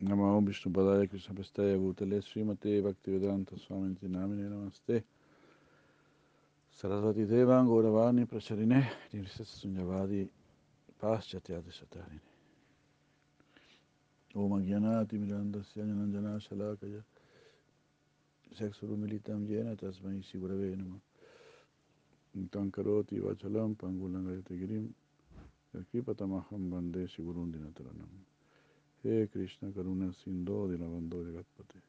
Namo Vishnu Padaya Krishna Pastaya Bhutale Srimate Bhaktivedanta Swami Namine Namaste. Sarasvati Devan Gauravani Pracharine Nirvisasa Sunyavadi Paschathyati Satarini Om Agyanati Miranda Syanjananjana Shalakaya Sexuru Militam Yena Tasmai Sigurave Nama Tankaroti Vachalam He Krishna Karuna Sindho Dinabando Jagatpate.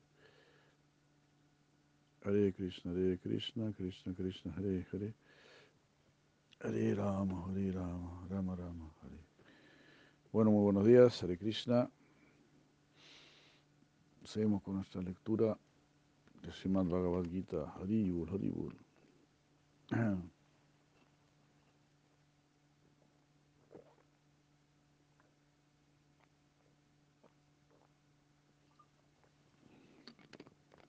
Hare Krishna, Hare Krishna, Krishna Krishna, Hare Hare. Hare Rama, Hare Rama, Rama Rama, Hare. Bueno, muy buenos días, Hare Krishna. Seguimos con nuestra lectura de Srimad Bhagavad Gita, Haribul, Haribul.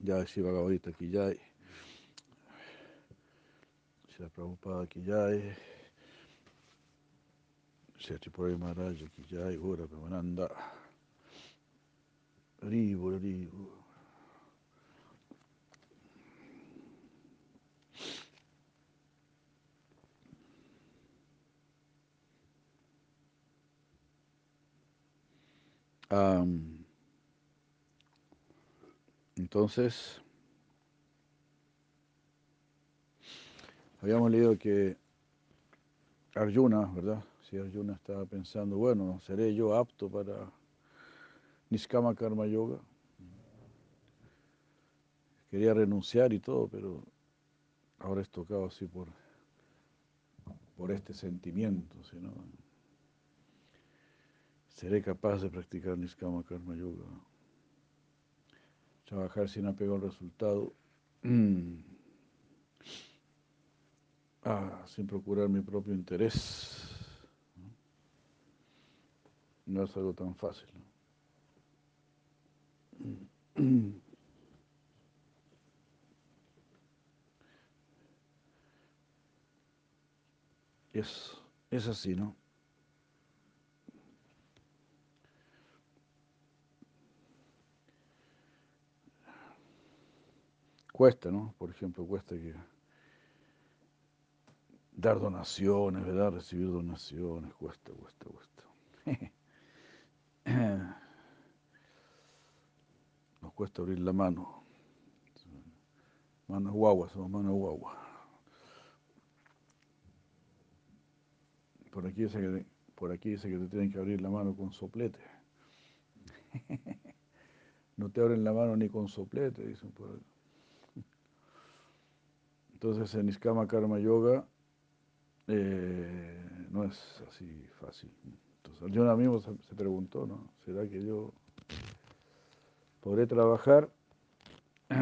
Jai Sri Bhagavarita Ki Jai. Sri Prabhupada Ki Jai. Sri Tipuri já Ki Jai. Ora Premananda. Rivo, rivo. Um, entonces, habíamos leído que Arjuna, ¿verdad? Si Arjuna estaba pensando, bueno, ¿seré yo apto para Niskama Karma Yoga? Quería renunciar y todo, pero ahora es tocado así por, por este sentimiento, ¿no? ¿Seré capaz de practicar Niskama Karma Yoga? Trabajar sin apego al resultado, ah, sin procurar mi propio interés. No es algo tan fácil. Es, es así, ¿no? Cuesta, ¿no? Por ejemplo, cuesta que dar donaciones, ¿verdad? Recibir donaciones, cuesta, cuesta, cuesta. Nos cuesta abrir la mano. Manos guagua, somos manos guagua. Por aquí, dice que, por aquí dice que te tienen que abrir la mano con soplete. No te abren la mano ni con soplete, dicen por ahí. Entonces en Iskama Karma Yoga eh, no es así fácil. Entonces yo mismo se, preguntó, ¿no? ¿Será que yo podré trabajar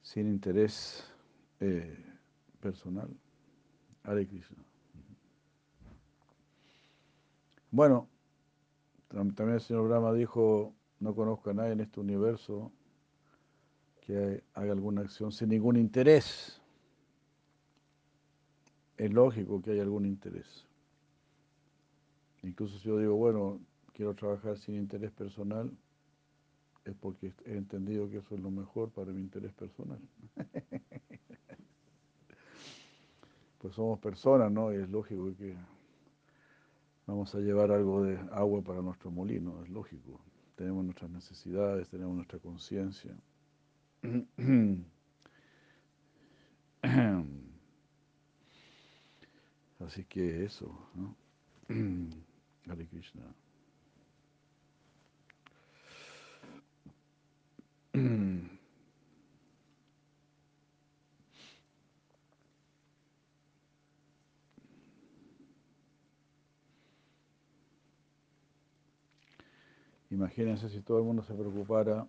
sin interés eh, personal? Hare Krishna. Bueno, también el señor Brahma dijo, no conozco a nadie en este universo que haga alguna acción sin ningún interés. Es lógico que haya algún interés. Incluso si yo digo, bueno, quiero trabajar sin interés personal, es porque he entendido que eso es lo mejor para mi interés personal. pues somos personas, ¿no? Y es lógico que vamos a llevar algo de agua para nuestro molino, es lógico. Tenemos nuestras necesidades, tenemos nuestra conciencia. Así que eso, ¿no? Hare Krishna. Imagínense si todo el mundo se preocupara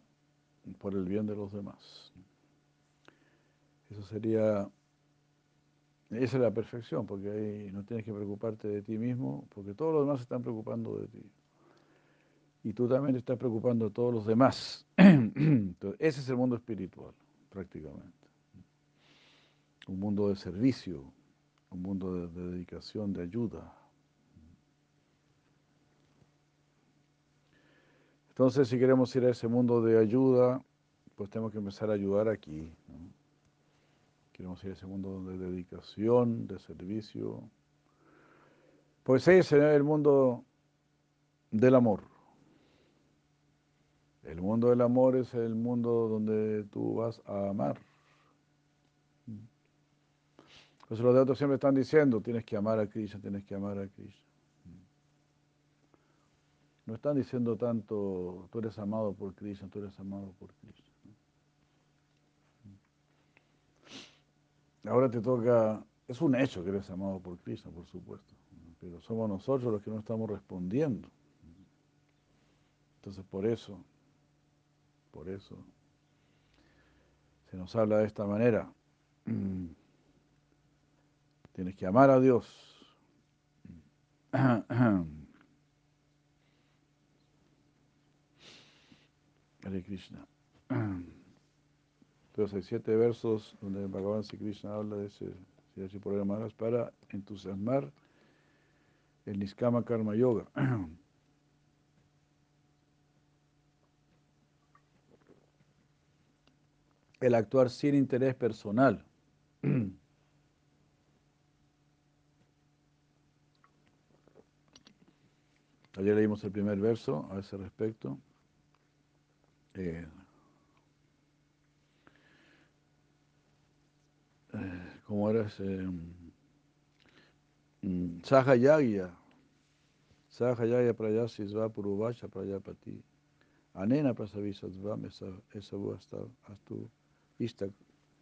por el bien de los demás. Eso sería, esa es la perfección, porque ahí no tienes que preocuparte de ti mismo, porque todos los demás se están preocupando de ti. Y tú también estás preocupando de todos los demás. Ese es el mundo espiritual, prácticamente. Un mundo de servicio, un mundo de dedicación, de ayuda. Entonces, si queremos ir a ese mundo de ayuda, pues tenemos que empezar a ayudar aquí. Queremos ir a ese mundo de dedicación, de servicio. Pues ese es el mundo del amor. El mundo del amor es el mundo donde tú vas a amar. Entonces los de otros siempre están diciendo, tienes que amar a Krishna, tienes que amar a Krishna. No están diciendo tanto, tú eres amado por Krishna, tú eres amado por Krishna. Ahora te toca, es un hecho que eres amado por Krishna, por supuesto, pero somos nosotros los que no estamos respondiendo. Entonces por eso, por eso, se nos habla de esta manera. Tienes que amar a Dios. Hare Krishna. Entonces hay siete versos donde Bhagavan Sri Krishna habla de ese si programa para entusiasmar el Niskama Karma Yoga. El actuar sin interés personal. Ayer leímos el primer verso a ese respecto. Eh, eh, ¿Cómo era ese? Um, Sahayagya. Sahayagya prayasisva puruvacha prayapati. Anena prasavisatvam esavu astu ista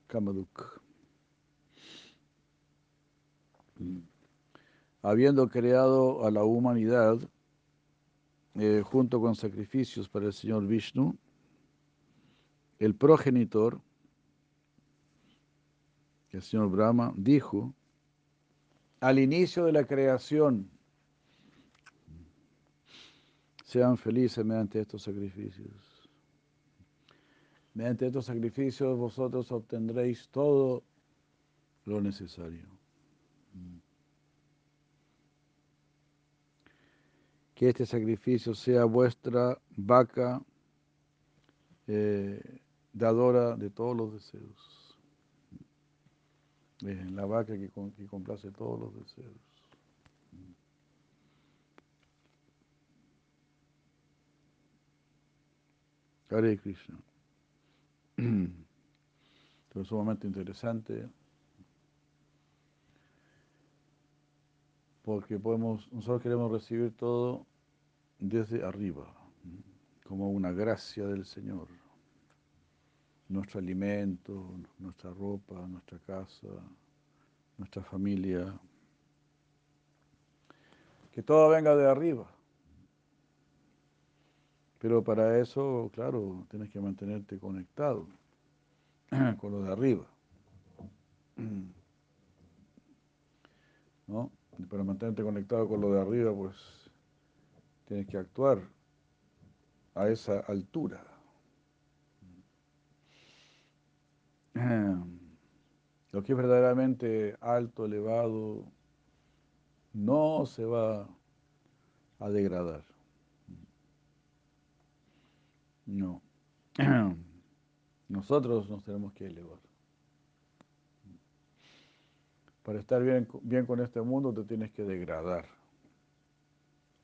kamaduk. Habiendo creado a la humanidad, eh, junto con sacrificios para el Señor Vishnu, el progenitor, el Señor Brahma, dijo, al inicio de la creación, sean felices mediante estos sacrificios. Mediante estos sacrificios vosotros obtendréis todo lo necesario. que este sacrificio sea vuestra vaca eh, dadora de todos los deseos. La vaca que, que, complace todos los deseos. Hare Krishna. Esto es sumamente interesante porque podemos, nosotros queremos recibir todo desde arriba, como una gracia del Señor. Nuestro alimento, nuestra ropa, nuestra casa, nuestra familia. Que todo venga de arriba. Pero para eso, claro, tienes que mantenerte conectado con lo de arriba. ¿No? Y para mantenerte conectado con lo de arriba, pues tienes que actuar a esa altura. Lo que es verdaderamente alto, elevado, no se va a degradar. No. Nosotros nos tenemos que elevar. Para estar bien, con este mundo te tienes que degradar.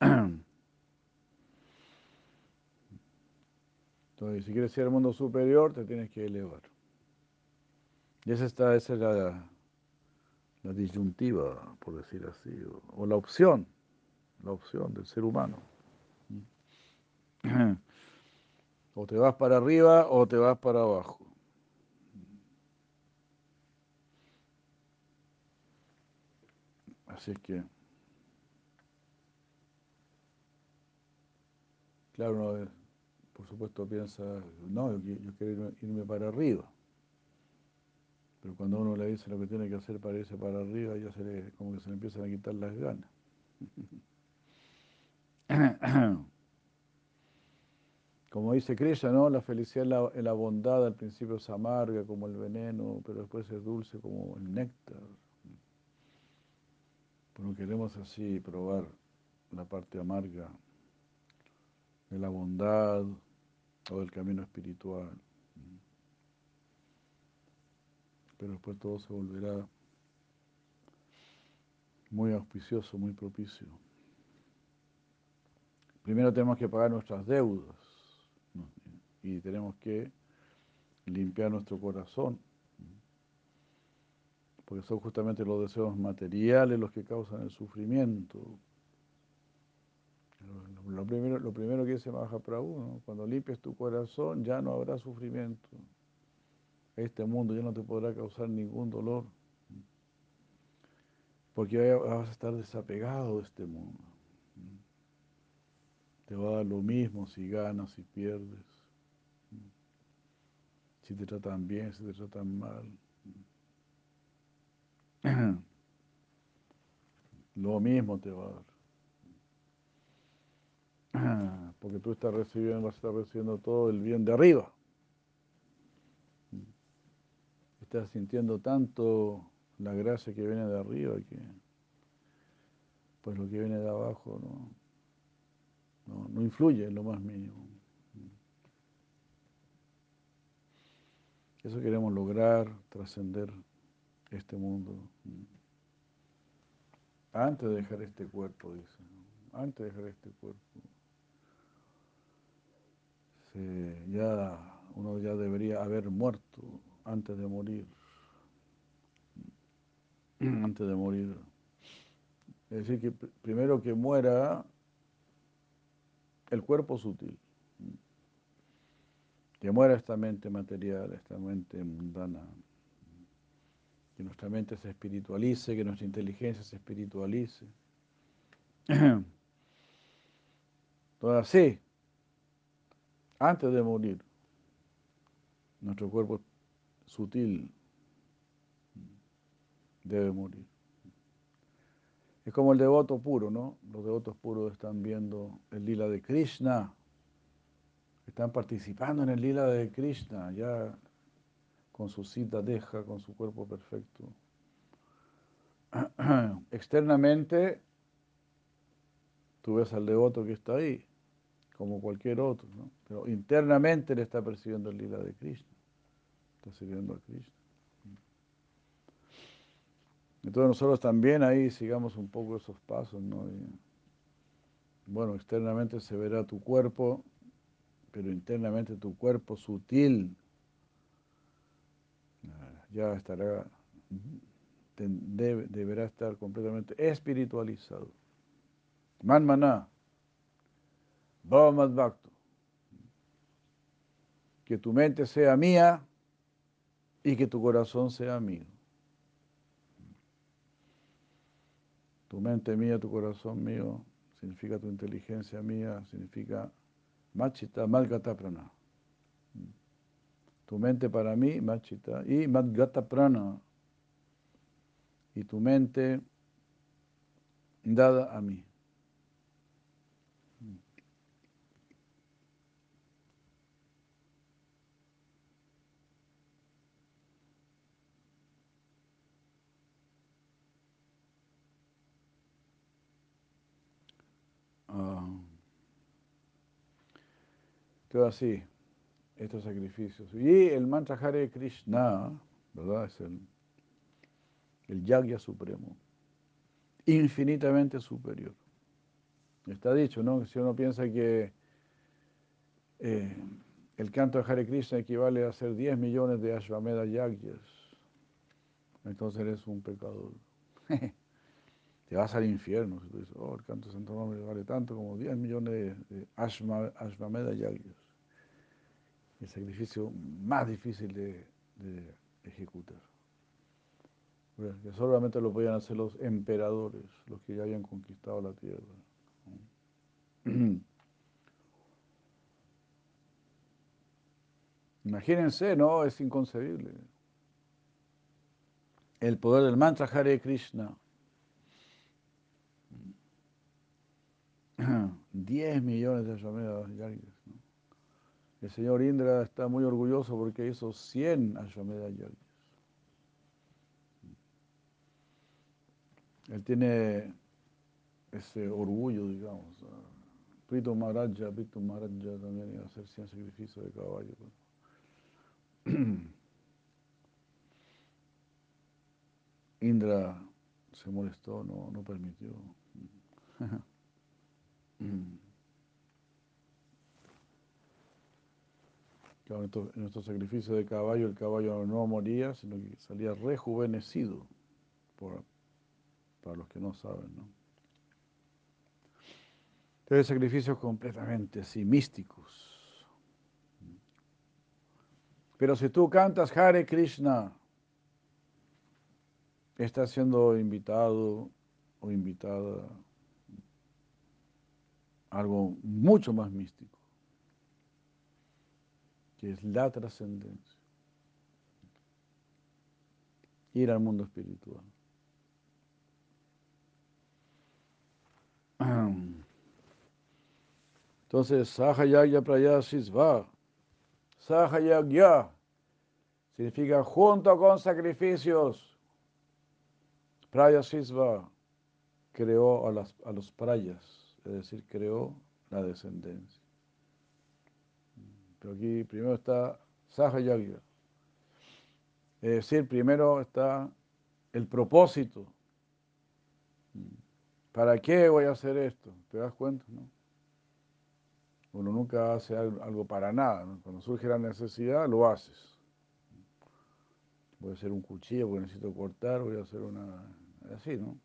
Entonces, si quieres ser el mundo superior, te tienes que elevar. Y esa, está, esa es la, disyuntiva, por decir así, o, la opción, la opción del ser humano. O te vas para arriba o te vas para abajo. Así es que, claro, uno por supuesto piensa, no, yo, quiero irme, para arriba. Pero cuando uno le dice lo que tiene que hacer para irse para arriba, ya se le, como que se le empiezan a quitar las ganas. Como dice Krishna, ¿no? La felicidad en la, en la, bondad al principio es amarga como el veneno, pero después es dulce como el néctar. Pero queremos así probar la parte amarga de la bondad o del camino espiritual. Pero después todo se volverá muy auspicioso, muy propicio. Primero tenemos que pagar nuestras deudas y tenemos que limpiar nuestro corazón, porque son justamente los deseos materiales los que causan el sufrimiento. Lo primero, lo primero que dice Mahaprabhu, cuando limpies tu corazón ya no habrá sufrimiento. Este mundo ya no te podrá causar ningún dolor, porque vas a estar desapegado de este mundo. Te va a dar lo mismo si ganas, si pierdes, si te tratan bien, si te tratan mal. Lo mismo te va a dar. Porque tú estás recibiendo, vas a estar recibiendo todo el bien de arriba. Estás sintiendo tanto la gracia que viene de arriba que pues lo que viene de abajo no, no, influye en lo más mínimo. Eso queremos lograr, trascender este mundo. Antes de dejar este cuerpo, dice. Antes de dejar este cuerpo. ya uno ya debería haber muerto antes de morir. Antes de morir. Es decir, que primero que muera el cuerpo sutil. Que muera esta mente material, esta mente mundana. Que nuestra mente se espiritualice, que nuestra inteligencia se espiritualice. Entonces, así, antes de morir, nuestro cuerpo sutil debe morir. Es como el devoto puro, ¿no? Los devotos puros están viendo el lila de Krishna, están participando en el lila de Krishna, ya con su cita deja, con su cuerpo perfecto. Externamente, tú ves al devoto que está ahí, como cualquier otro, ¿no? Pero internamente le está percibiendo el lila de Krishna, está sirviendo a Krishna. Entonces nosotros también ahí sigamos un poco esos pasos, ¿no? bueno, externamente se verá tu cuerpo, pero internamente tu cuerpo sutil ah, ya estará, deberá estar completamente espiritualizado. Manmaná, Bhava Que tu mente sea mía y que tu corazón sea mío. Tu mente mía, tu corazón mío, significa tu inteligencia mía, significa machita, malgata prana. Tu mente para mí, machita, y madgata prana. Y tu mente dada a mí. Todo así, estos sacrificios. Y el mantra Hare Krishna, ¿verdad? Es el, el yagya supremo, infinitamente superior. Está dicho, ¿no? Si uno piensa que eh, el canto de Hare Krishna equivale a hacer 10 millones de Ashvamedha Yagyas, entonces eres un pecador. Te vas al infierno si tú dices, oh, el canto de Santo Nombre vale tanto como 10 millones de, de Ashvamedha Yagyas el sacrificio más difícil de, ejecutar. que solamente lo podían hacer los emperadores, los que ya habían conquistado la tierra. Imagínense, ¿no? Es inconcebible. El poder del mantra Hare Krishna. 10 millones de Ashwamedas el señor Indra está muy orgulloso porque hizo 100 Ashwamedha Yajnas. Él tiene ese orgullo, digamos, Prito Maharaja, Prito Maharaja también iba a hacer 100 sacrificios de caballo. Indra se molestó, no, no permitió. Claro, en nuestro sacrificio de caballo, el caballo no moría, sino que salía rejuvenecido, para los que no saben. ¿no? Entonces, sacrificios completamente así, místicos. Pero si tú cantas Hare Krishna, estás siendo invitado o invitada algo mucho más místico que es la trascendencia. Ir al mundo espiritual. Entonces, Sahayagya Prayasisva, Sahayagya significa junto con sacrificios. Prayasisva creó a, las, a los prayas, es decir, creó la descendencia. Pero aquí primero está Sahayagya. Es decir, primero está el propósito. ¿Para qué voy a hacer esto? ¿Te das cuenta? No? Uno nunca hace algo para nada. Cuando surge la necesidad, lo haces. Voy a hacer un cuchillo porque necesito cortar, voy a hacer una... así, ¿no?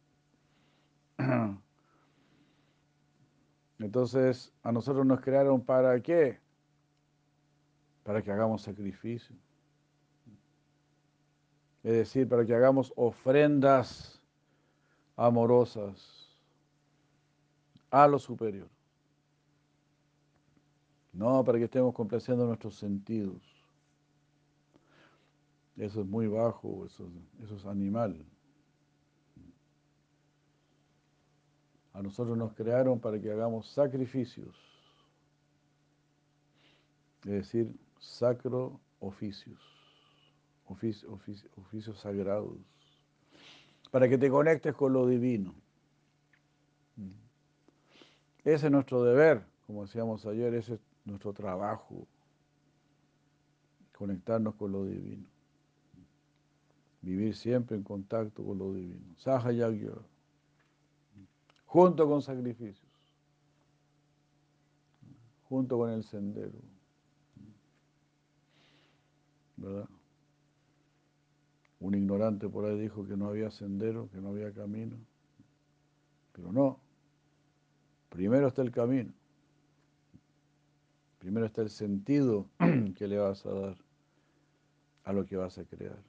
Entonces, a nosotros nos crearon para qué? para que hagamos sacrificio. Es decir, para que hagamos ofrendas amorosas a lo superior. No para que estemos complaciendo nuestros sentidos. Eso es muy bajo, eso, eso es animal. A nosotros nos crearon para que hagamos sacrificios. Es decir, sacro oficios, oficios sagrados, para que te conectes con lo divino. Ese es nuestro deber, como decíamos ayer, ese es nuestro trabajo, conectarnos con lo divino. Vivir siempre en contacto con lo divino. Sahayagya, junto con sacrificios, junto con el sendero. ¿verdad? Un ignorante por ahí dijo que no había sendero, que no había camino. Pero no. Primero está el camino. Primero está el sentido que le vas a dar a lo que vas a crear.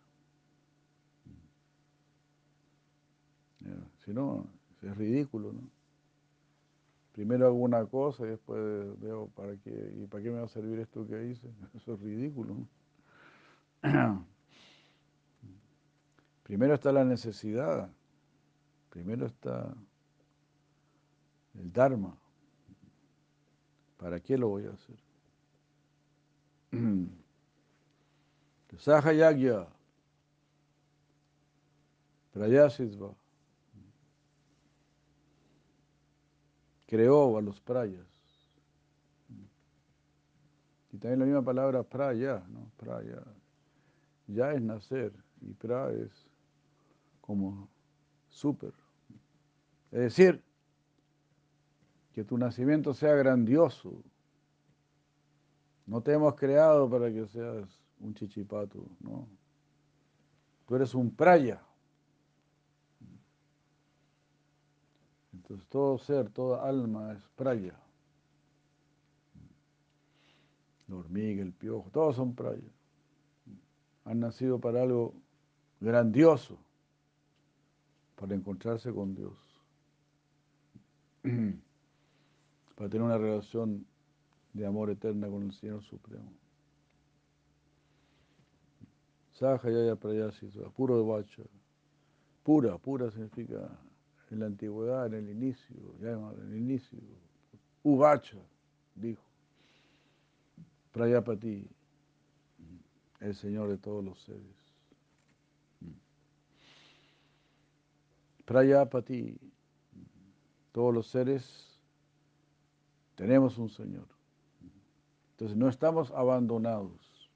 Si no, es ridículo, ¿no? Primero hago una cosa y después veo para qué, ¿y para qué me va a servir esto que hice? Eso es ridículo, ¿no? Primero está la necesidad, primero está el Dharma. ¿Para qué lo voy a hacer? Sahayagya, Prayasisva, creó a los prayas. Y también la misma palabra praya, ¿no? Praya ya es nacer y pra es como súper. Es decir, que tu nacimiento sea grandioso. No te hemos creado para que seas un chichipato, no. Tú eres un praya. Entonces todo ser, toda alma es praya. La hormiga, el piojo, todos son prayas han nacido para algo grandioso, para encontrarse con Dios, para tener una relación de amor eterna con el Señor Supremo. Sahayaya Prayasita, puro de bacha. Pura, pura significa en la antigüedad, en el inicio, ya en el inicio. Uvacha, dijo. Prayapati, el Señor de todos los seres. Prayapati, todos los seres Tenemos un Señor. Entonces no estamos abandonados.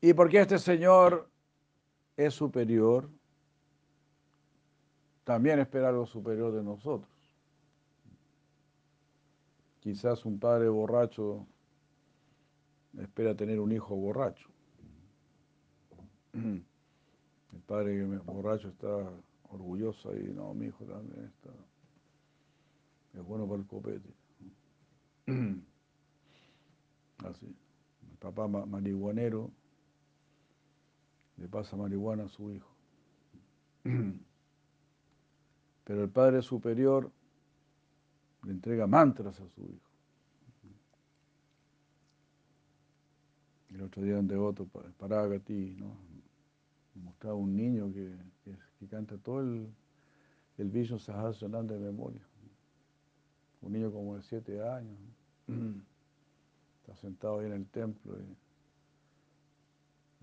Y porque este Señor es superior, también espera algo superior de nosotros. Quizás un padre borracho espera tener un hijo borracho. El padre borracho está orgulloso y no, mi hijo también está. Es bueno para el copete. Así. El papá marihuanero le pasa marihuana a su hijo. Pero el Padre Superior le entrega mantras a su hijo. El otro día un devoto, Paragati, ¿no? mostraba un niño que, que, canta todo el, el Vishnu Sahasranam de memoria. Un niño como de siete años. Está sentado ahí en el templo y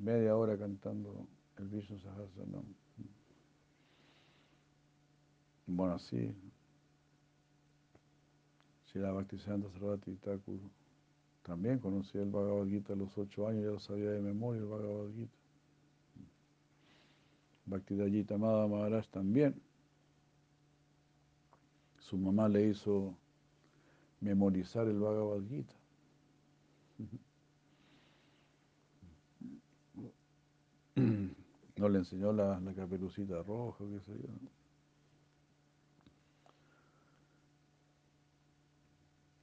media hora cantando el Vishnu Sahasranam. Bueno, así, la Bhaktisiddhanta Sarvati Thakur también conocía el Bhagavad Gita a los ocho años, ya lo sabía de memoria el Bhagavad Gita. Bhaktidayita Amada Maharaj también. Su mamá le hizo memorizar el Bhagavad Gita. No le enseñó la, la caperucita roja, qué sé yo.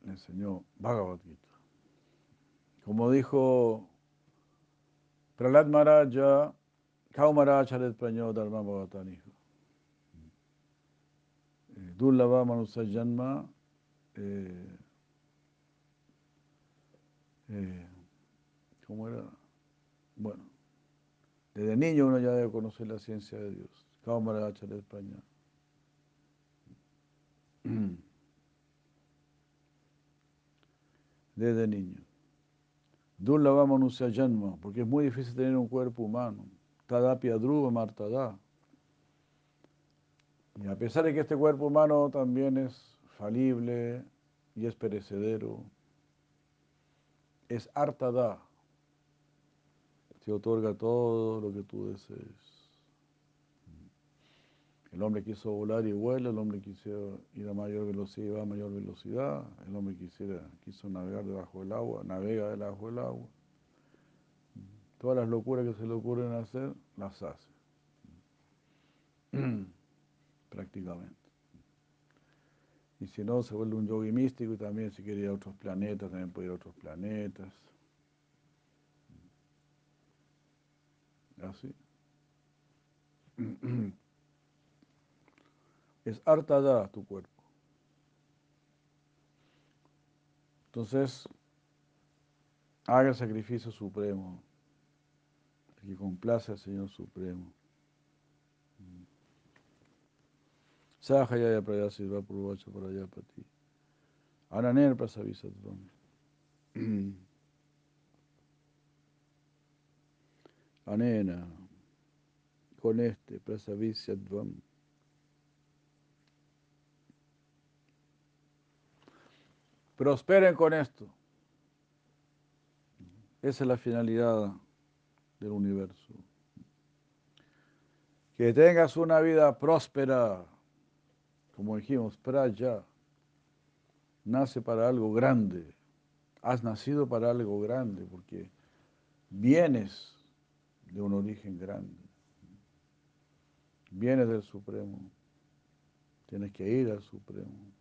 Enseñó Bhagavad Gita. Como dijo Prahlad Maharaja, Kaumaraj Charet Praño Dharma Bhavatanijo. Eh, Durlava Manusa Janma. Eh, eh, ¿Cómo era? Bueno, desde niño uno ya debe conocer la ciencia de Dios. Kaumaraj Charet Praño. Desde niño. Durlava Manusya Janma, porque es muy difícil tener un cuerpo humano. Tadapia Dhruva Martada. Y a pesar de que este cuerpo humano también es falible y es perecedero, es artada. Te otorga todo lo que tú desees. El hombre quiso volar y vuela, el hombre quiso ir a mayor velocidad y va a mayor velocidad, el hombre quisiera, quiso navegar debajo del agua, navega debajo del agua. Todas las locuras que se le ocurren hacer, las hace. Prácticamente. Y si no, se vuelve un yogi místico y también si quiere ir a otros planetas, también puede ir a otros planetas. Así. es hartada tu cuerpo. Entonces, haga el sacrificio supremo, el que complace al Señor Supremo. Sahayaya prayasirva purvacha parayapati. Ananer prasavisatvam. Anena, con este prasavisyadvam. Prosperen con esto. Esa es la finalidad del universo. Que tengas una vida próspera, como dijimos, praya. Nace para algo grande. Has nacido para algo grande porque vienes de un origen grande. Vienes del Supremo. Tienes que ir al Supremo.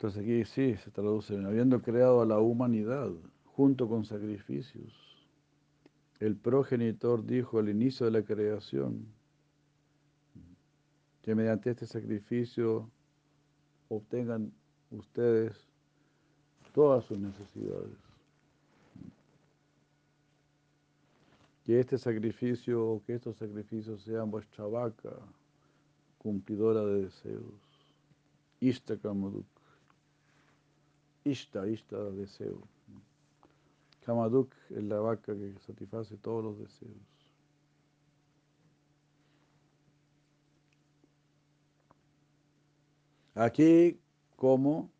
Entonces aquí sí se traduce, habiendo creado a la humanidad junto con sacrificios. El progenitor dijo al inicio de la creación que mediante este sacrificio obtengan ustedes todas sus necesidades. Que este sacrificio que estos sacrificios sean vuestra vaca cumplidora de deseos. Ishta Kamaduk. Ishta, Ishta, deseo. Kamaduk es la vaca que satisface todos los deseos. Aquí, como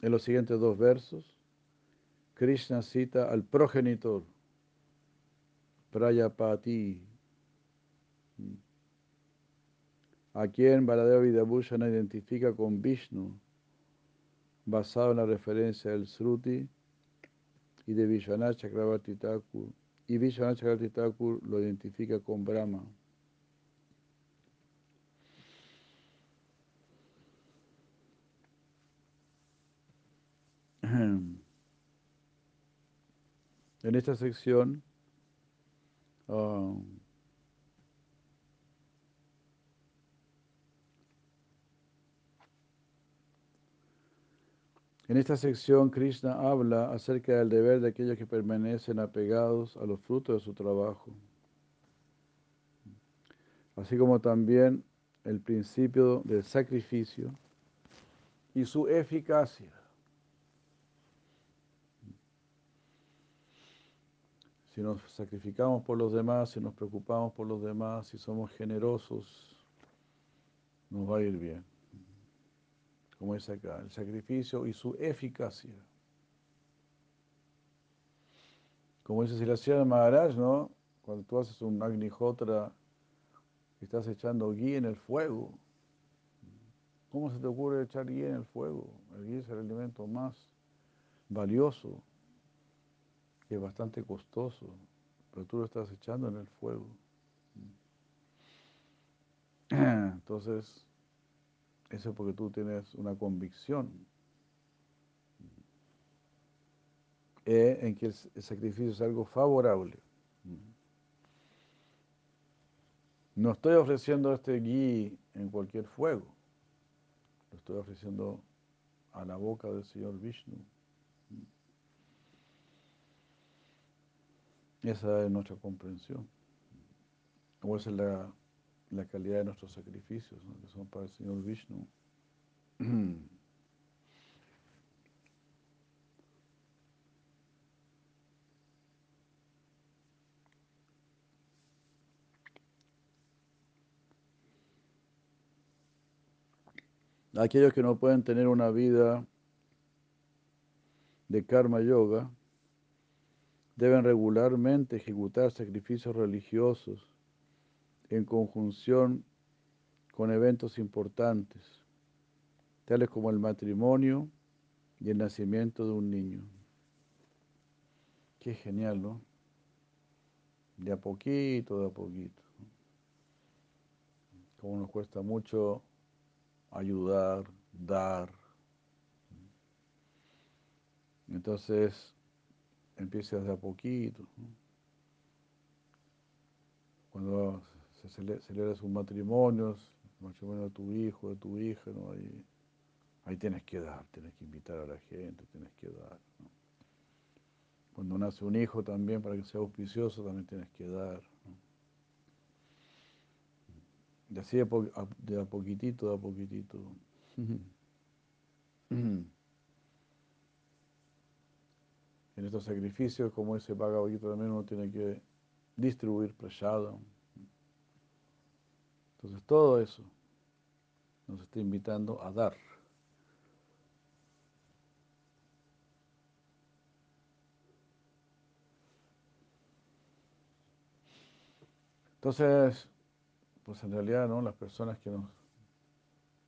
en los siguientes dos versos, Krishna cita al progenitor, Prayapati, a quien Baladeva Vidabhushana identifica con Vishnu, basado en la referencia del Sruti y de Vishwanath Chakravarti Thakur, y Vishwanath Chakravarti lo identifica con Brahma. En esta sección um, En esta sección, Krishna habla acerca del deber de aquellos que permanecen apegados a los frutos de su trabajo, así como también el principio del sacrificio y su eficacia. Si nos sacrificamos por los demás, si nos preocupamos por los demás, si somos generosos, nos va a ir bien como es acá, el sacrificio y su eficacia. Como dice Silasya Maharaj, ¿no? Cuando tú haces un agnihotra estás echando guía en el fuego, ¿cómo se te ocurre echar guía en el fuego? El guía es el alimento más valioso, es bastante costoso, pero tú lo estás echando en el fuego. Entonces, eso es porque tú tienes una convicción eh, en que el, sacrificio es algo favorable. No estoy ofreciendo este gui en cualquier fuego. Lo estoy ofreciendo a la boca del Señor Vishnu. Esa es nuestra comprensión. O esa es la, la calidad de nuestros sacrificios, que son para el Señor Vishnu. Aquellos que no pueden tener una vida de karma yoga deben regularmente ejecutar sacrificios religiosos en conjunción con eventos importantes, tales como el matrimonio y el nacimiento de un niño. Qué genial, ¿no? De a poquito, de a poquito. Como nos cuesta mucho ayudar, dar. Entonces, empieza de a poquito. Cuando se celebra sus matrimonios, el matrimonio de tu hijo, de tu hija, ¿no? ahí, ahí tienes que dar, tienes que invitar a la gente, tienes que dar. Cuando nace un hijo también, para que sea auspicioso, también tienes que dar. Y así de, a poquitito, de a poquitito. En estos sacrificios, como ese Bhagavad también uno tiene que distribuir prasada. Entonces todo eso nos está invitando a dar. Entonces, pues en realidad, ¿no? Las personas que nos,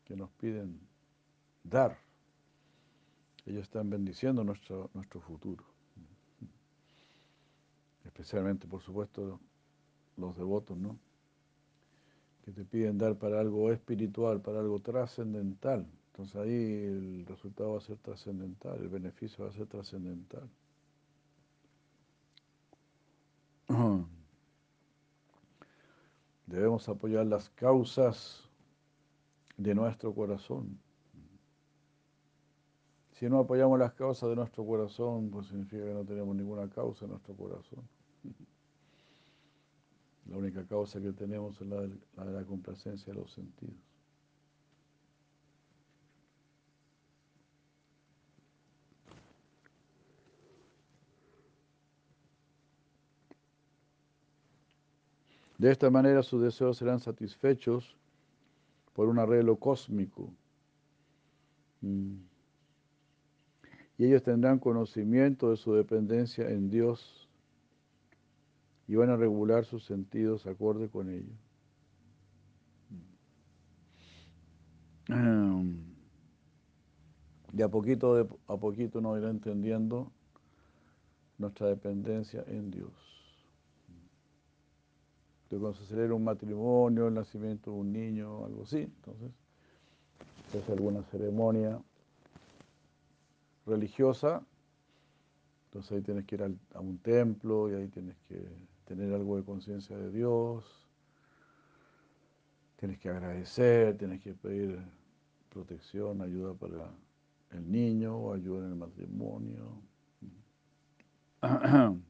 que nos piden dar, ellos están bendiciendo nuestro, nuestro futuro. Especialmente, por supuesto, los devotos, ¿no? Que te piden dar para algo espiritual, para algo trascendental. Entonces ahí el resultado va a ser trascendental, el beneficio va a ser trascendental. Debemos apoyar las causas de nuestro corazón. Si no apoyamos las causas de nuestro corazón, pues significa que no tenemos ninguna causa en nuestro corazón. La única causa que tenemos es la de la, complacencia de los sentidos. De esta manera sus deseos serán satisfechos por un arreglo cósmico. Mm. Y ellos tendrán conocimiento de su dependencia en Dios y van a regular sus sentidos acorde con ello. Y a poquito, de, a poquito nos irá entendiendo nuestra dependencia en Dios. Entonces, cuando se celebra un matrimonio, el nacimiento de un niño, algo así, entonces se hace alguna ceremonia religiosa, entonces ahí tienes que ir a un templo y ahí tienes que tener algo de conciencia de Dios, tienes que agradecer, tienes que pedir protección, ayuda para el niño ayuda en el matrimonio.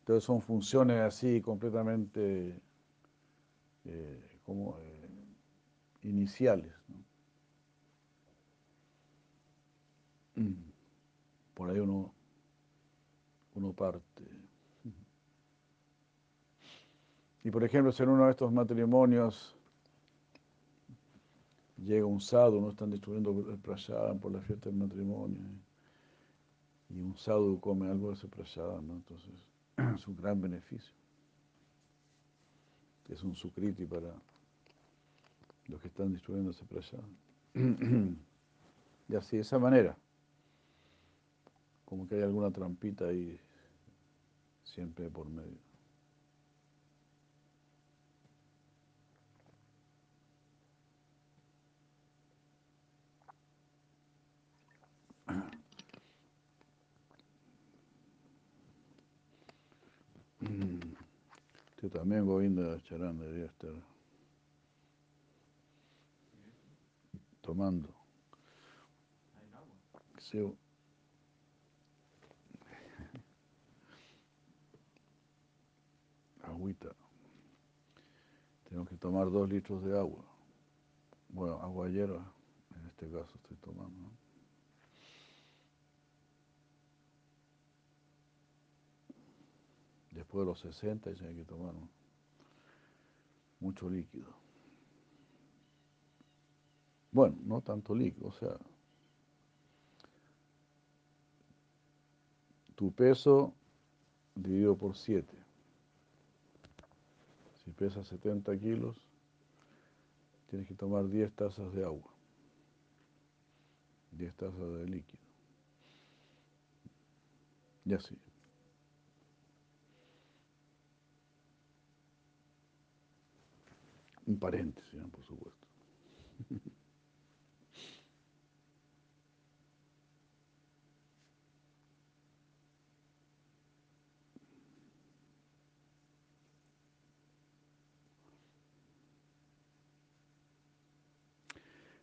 Entonces son funciones así completamente eh, como eh, iniciales. Mm. Por ahí uno, uno parte. Y por ejemplo, si en uno de estos matrimonios llega un sadhu, no están destruyendo el prasad por la fiesta del matrimonio, y un sadhu come algo de ese prasad, ¿no? entonces es un gran beneficio. Es un sukriti para los que están destruyendo ese prasad. y así, de esa manera, como que hay alguna trampita ahí siempre por medio. Tú también, Govinda Charán, debería estar tomando. Sí. Agüita. Tengo que tomar dos litros de agua. Bueno, agua hierba, en este caso estoy tomando. Después de los 60 hay que tomar mucho líquido. Bueno, no tanto líquido, o sea, tu peso dividido por 7. Si pesas 70 kilos, tienes que tomar 10 tazas de agua, 10 tazas de líquido. Y así. Un paréntesis, por supuesto.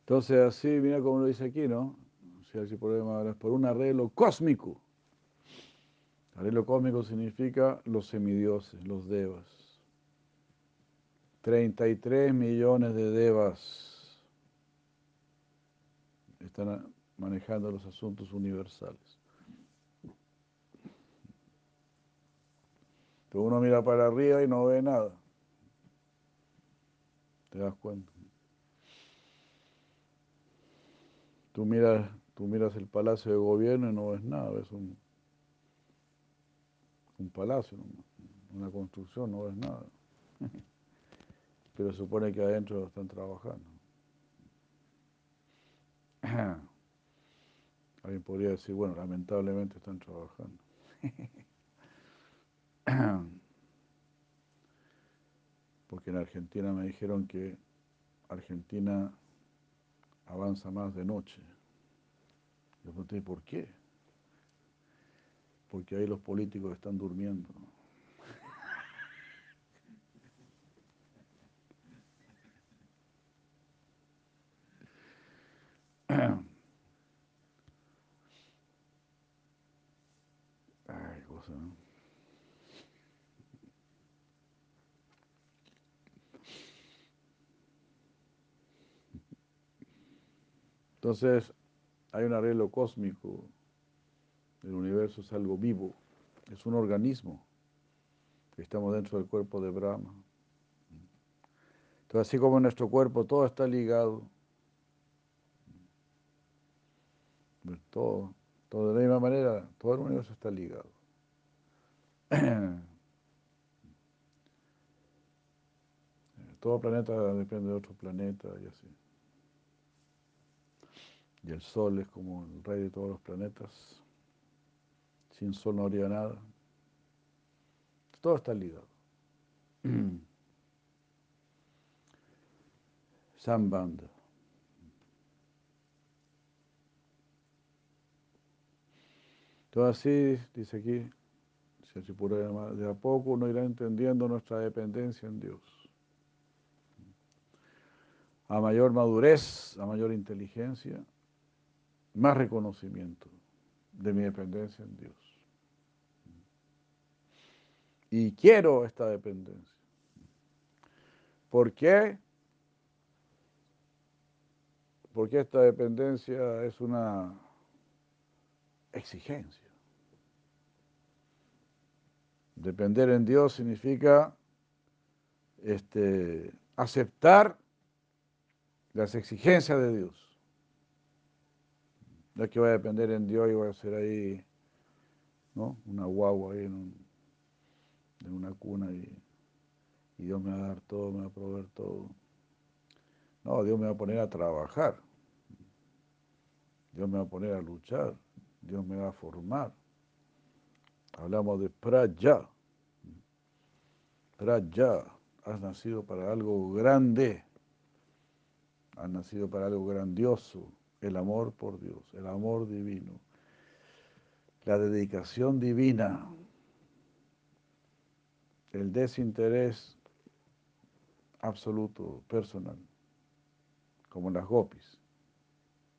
Entonces, así, mira como lo dice aquí, ¿no? Si hay problema, es por un arreglo cósmico. Arreglo cósmico significa los semidioses, los devas. 33 millones de devas están manejando los asuntos universales. Pero uno mira para arriba y no ve nada. ¿Te das cuenta? Tú miras, tú miras el palacio de gobierno y no ves nada, ves un, un palacio, una construcción, no ves nada. pero supone que adentro están trabajando. Alguien podría decir, bueno, lamentablemente están trabajando. Porque en Argentina me dijeron que Argentina avanza más de noche. Yo pregunté, ¿por qué? Porque ahí los políticos están durmiendo. Entonces, hay un arreglo cósmico. El universo es algo vivo, es un organismo. Estamos dentro del cuerpo de Brahma. Entonces, así como en nuestro cuerpo todo está ligado, todo, todo de la misma manera, todo el universo está ligado. Todo planeta depende de otro planeta y así. Y el Sol es como el rey de todos los planetas. Sin Sol no nada. Todo está ligado. Samband. Todo así, dice aquí, de a poco uno irá entendiendo nuestra dependencia en Dios. A mayor madurez, a mayor inteligencia, más reconocimiento de mi dependencia en Dios. Y quiero esta dependencia. ¿Por qué? Porque esta dependencia es una exigencia. Depender en Dios significa este, aceptar las exigencias de Dios. No es que voy a depender en Dios y voy a ser ahí, ¿no? Una guagua ahí en, una cuna y, y Dios me va a dar todo, me va a proveer todo. No, Dios me va a poner a trabajar. Dios me va a poner a luchar. Dios me va a formar. Hablamos de praya. Praya. Has nacido para algo grande. Has nacido para algo grandioso. El amor por Dios, el amor divino. La dedicación divina. El desinterés absoluto, personal. Como las gopis.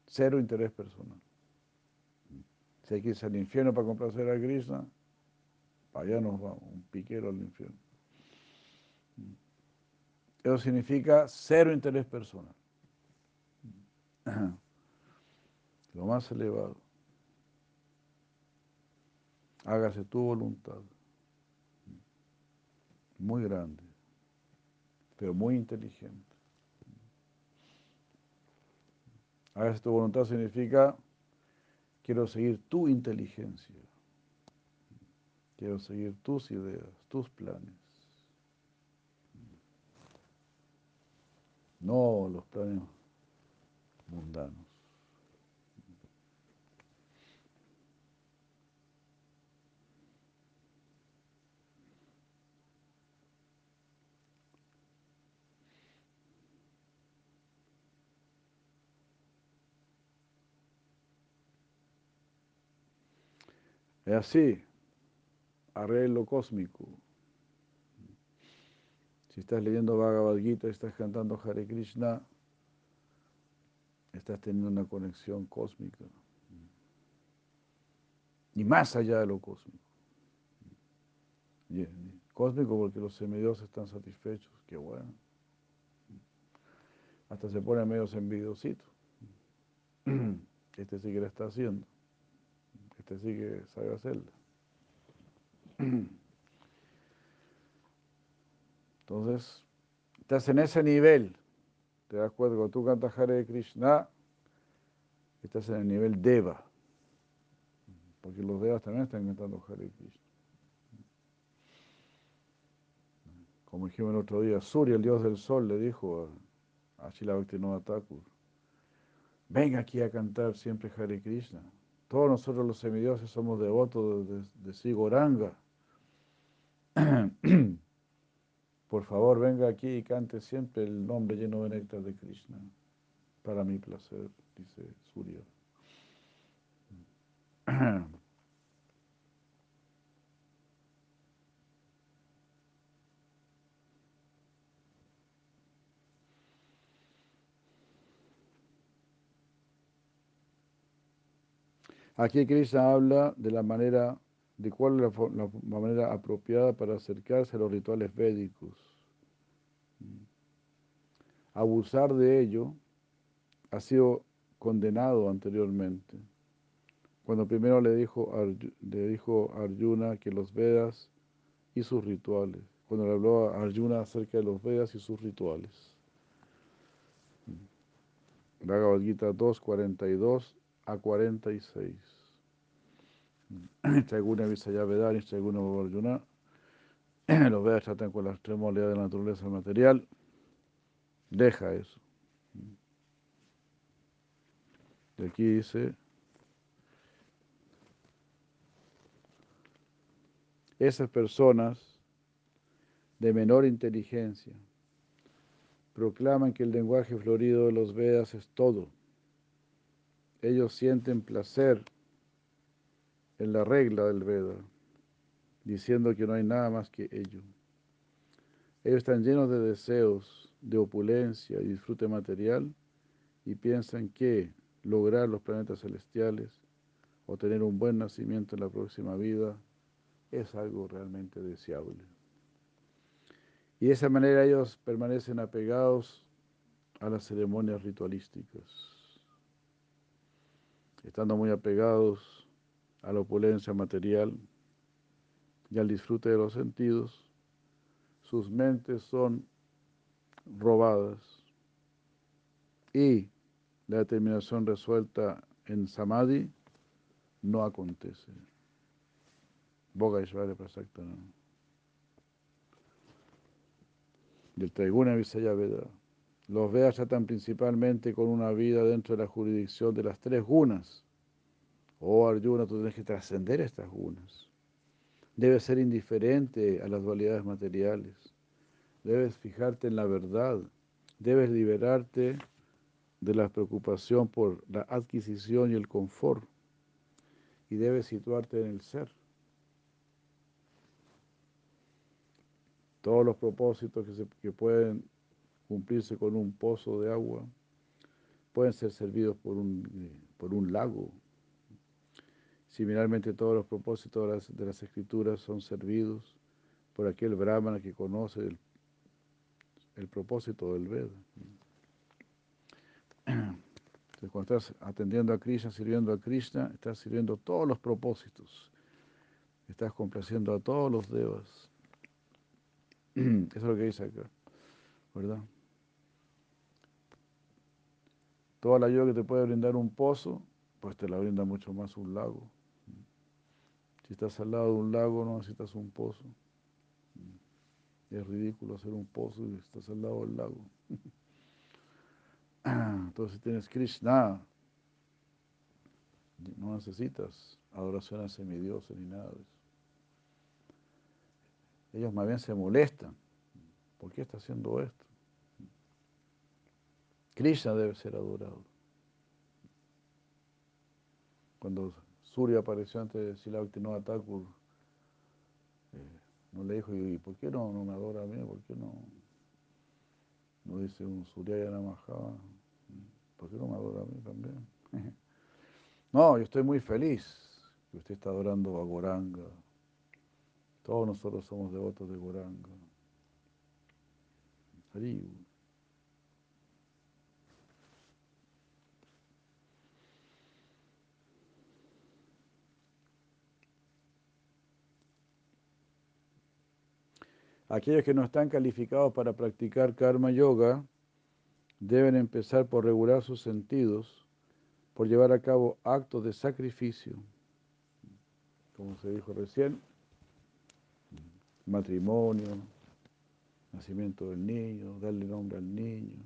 Cero interés personal. Si hay que irse al infierno para complacer a Krishna, allá nos vamos, un piquero al infierno. Eso significa cero interés personal. Lo más elevado. Hágase tu voluntad. Muy grande, pero muy inteligente. Hágase tu voluntad significa quiero seguir tu inteligencia. Quiero seguir tus ideas, tus planes. No los planes mundanos. Es así arreglo cósmico. Si estás leyendo Bhagavad Gita, estás cantando Hare Krishna, estás teniendo una conexión cósmica. Y más allá de lo cósmico. Cósmico porque los semidioses están satisfechos, qué bueno. Hasta se pone medio envidiosito. Este sí que la está haciendo. Este sí que sabe hacerla. Entonces, estás en ese nivel, te das cuenta, cuando tú cantas Hare Krishna, estás en el nivel Deva, porque los Devas también están cantando Hare Krishna. Como dijimos el otro día, Surya, el dios del sol, le dijo a, a Shila Thakur, ven aquí a cantar siempre Hare Krishna. Todos nosotros los semidioses somos devotos de, de, Sigoranga. Por favor, venga aquí y cante siempre el nombre lleno de néctar de Krishna. Para mi placer, dice Surya. Aquí Krishna habla de la manera de cuál es la, manera apropiada para acercarse a los rituales védicos. Abusar de ello ha sido condenado anteriormente, cuando primero le dijo, le dijo Arjuna que los Vedas y sus rituales. Cuando le habló a Arjuna acerca de los Vedas y sus rituales. Bhagavad Gita 2, 42 a 46. Chaiguna Visaya Vedani, Chaiguna Arjuna. Los Vedas tratan con la extrema de la naturaleza material. Deja eso. Y aquí dice, esas personas de menor inteligencia proclaman que el lenguaje florido de los Vedas es todo. Ellos sienten placer en la regla del Veda, diciendo que no hay nada más que ello. Ellos están llenos de deseos, de opulencia y disfrute material y piensan que lograr los planetas celestiales o tener un buen nacimiento en la próxima vida es algo realmente deseable. Y de esa manera ellos permanecen apegados a las ceremonias ritualísticas, estando muy apegados a la opulencia material y al disfrute de los sentidos, sus mentes son robadas y la determinación resuelta en samadhi no acontece. Boga Ishvara Prasakta. Del Traiguna Visaya Veda. Los Vedas tratan principalmente con una vida dentro de la jurisdicción de las tres gunas. Oh Arjuna, tú tienes que trascender estas gunas. Debes ser indiferente a las dualidades materiales. Debes fijarte en la verdad. Debes liberarte de la preocupación por la adquisición y el confort. Y debes situarte en el ser. Todos los propósitos que, se, que pueden cumplirse con un pozo de agua pueden ser servidos por un, eh, por un lago. Similarmente, todos los propósitos de las, escrituras son servidos por aquel brahmana que conoce el, el propósito del Veda. Entonces, cuando estás atendiendo a Krishna, sirviendo a Krishna, estás sirviendo todos los propósitos. Estás complaciendo a todos los devas. Eso es lo que dice acá, ¿verdad? Toda la ayuda que te puede brindar un pozo, pues te la brinda mucho más un lago. Si estás al lado de un lago, no necesitas un pozo. Es ridículo hacer un pozo y estás al lado del lago. Entonces, si tienes Krishna, no necesitas adoración a semidioses ni nada de eso. Ellos más bien se molestan. ¿Por qué está haciendo esto? Krishna debe ser adorado. Cuando Surya apareció antes de Silavati no Thakur, eh, no le dijo, ¿y por qué no, no me adora a mí? ¿Por qué no, no dice un Surya Namaha? ¿Por qué no me adora a mí también? no, yo estoy muy feliz que usted está adorando a Goranga. Todos nosotros somos devotos de Goranga. Haribu. Aquellos que no están calificados para practicar karma yoga deben empezar por regular sus sentidos, por llevar a cabo actos de sacrificio, como se dijo recién, matrimonio, nacimiento del niño, darle nombre al niño,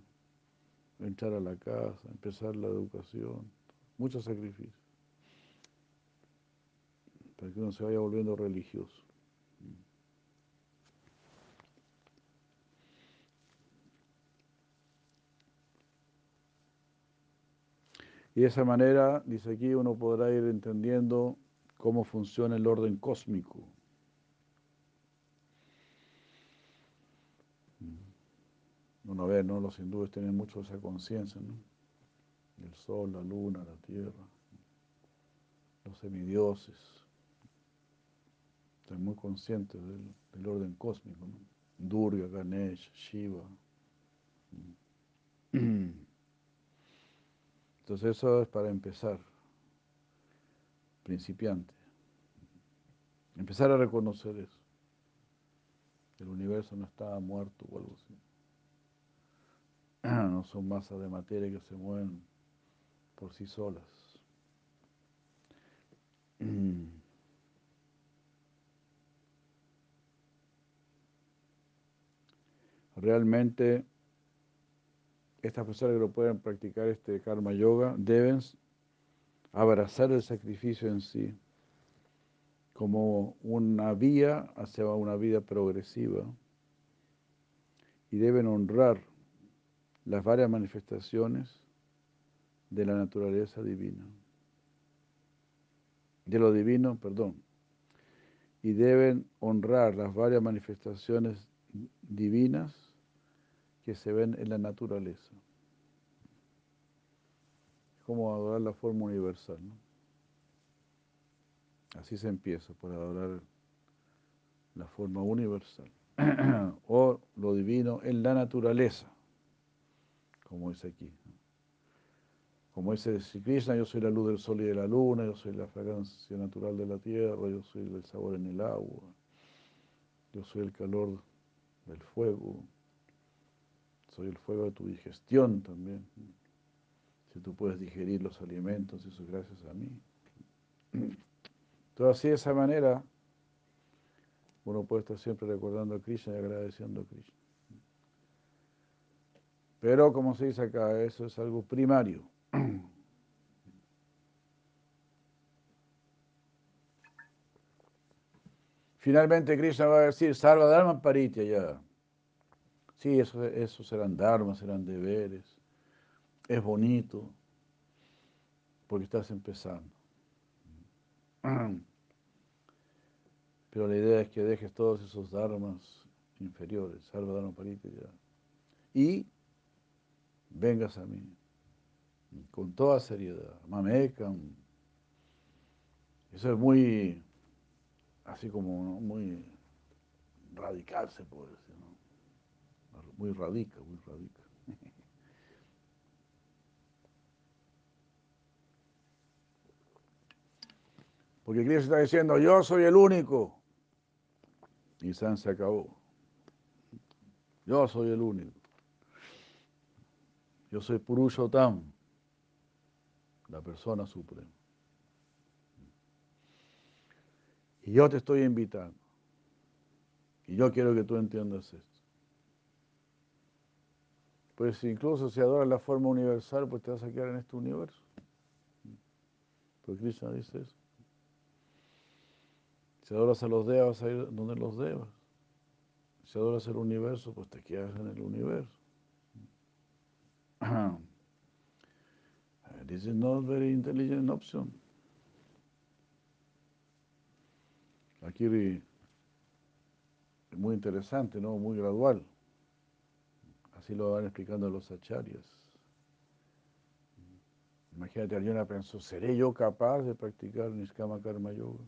entrar a la casa, empezar la educación, muchos sacrificios, para que uno se vaya volviendo religioso. Y de esa manera, dice aquí, uno podrá ir entendiendo cómo funciona el orden cósmico. Uno ve, ¿no? Los hindúes tienen mucho esa conciencia, ¿no? El sol, la luna, la tierra, los semidioses. Están muy conscientes del, del orden cósmico, ¿no? Durga, Ganesh, Shiva. Entonces eso es para empezar, principiante. Empezar a reconocer eso. El universo no está muerto o algo así. No son masas de materia que se mueven por sí solas. Realmente, estas personas que lo pueden practicar este karma yoga deben abrazar el sacrificio en sí como una vía hacia una vida progresiva. Y deben honrar las varias manifestaciones de la naturaleza divina, de lo divino, perdón, y deben honrar las varias manifestaciones divinas que se ven en la naturaleza. Como adorar la forma universal. Así se empieza, por adorar la forma universal o lo divino en la naturaleza, como dice aquí. Como dice Krishna, yo soy la luz del sol y de la luna, yo soy la fragancia natural de la tierra, yo soy el sabor en el agua, yo soy el calor del fuego, soy el fuego de tu digestión también. Si tú puedes digerir los alimentos, eso es gracias a mí. Entonces, así de esa manera, uno puede estar siempre recordando a Krishna y agradeciendo a Krishna. Pero, como se dice acá, eso es algo primario. Finalmente Krishna va a decir, Sarva Dharma Paritya ya. Sí, esos, esos serán dharmas, serán deberes. Es bonito, porque estás empezando. Pero la idea es que dejes todos esos dharmas inferiores, Sarva Dharma Paritya ya. Y vengas a mí con toda seriedad. Mamekam. Eso es muy, así como muy radical, se puede decir. ¿no? Muy radica, muy radica. Porque Cristo está diciendo, yo soy el único. Y San se acabó. Yo soy el único. Yo soy Purushottam, la persona suprema. Y yo te estoy invitando. Y yo quiero que tú entiendas esto. Pues incluso si adoras la forma universal, pues te vas a quedar en este universo. Porque Krishna dice eso. Si adoras a los devas, vas a ir donde los devas. Si adoras el universo, pues te quedas en el universo. This is not very intelligent option. Aquí es muy interesante, ¿no? Muy gradual. Así lo van explicando los acharyas. Imagínate, Arjuna pensó, ¿seré yo capaz de practicar Niskama Karma Yoga?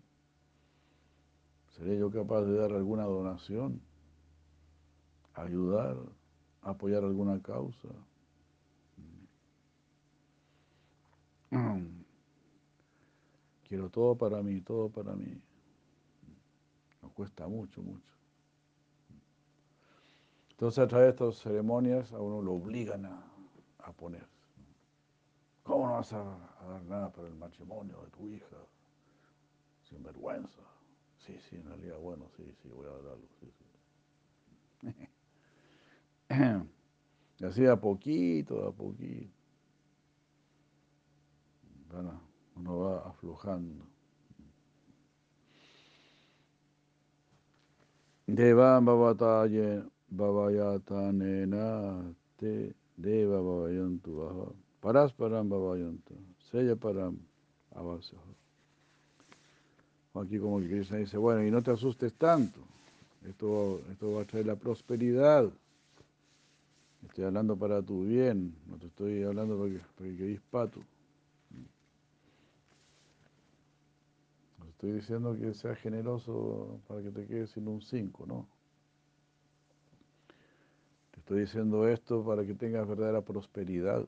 ¿Seré yo capaz de dar alguna donación? ¿Ayudar? ¿Apoyar alguna causa? Quiero todo para mí, todo para mí. Nos cuesta mucho, mucho. Entonces a través de estas ceremonias a uno lo obligan a, a ponerse. ¿Cómo no vas a, dar nada para el matrimonio de tu hija? Sin vergüenza. Sí, sí, en realidad, bueno, sí, sí, voy a dar algo. y así a poquito, a poquito. uno va aflojando. Deva Bhavataye Bhavayatanena Te Deva Bhavayantu Bhava Parasparam Bhavayantu Sella Param Avasaha. Aquí como que Krishna dice, bueno, y no te asustes tanto. Esto, esto va a traer la prosperidad. Estoy hablando para tu bien, no te estoy hablando para que, para que quedes pato. estoy diciendo que seas generoso para que te quedes sin un 5, ¿no? Estoy diciendo esto para que tengas verdadera prosperidad.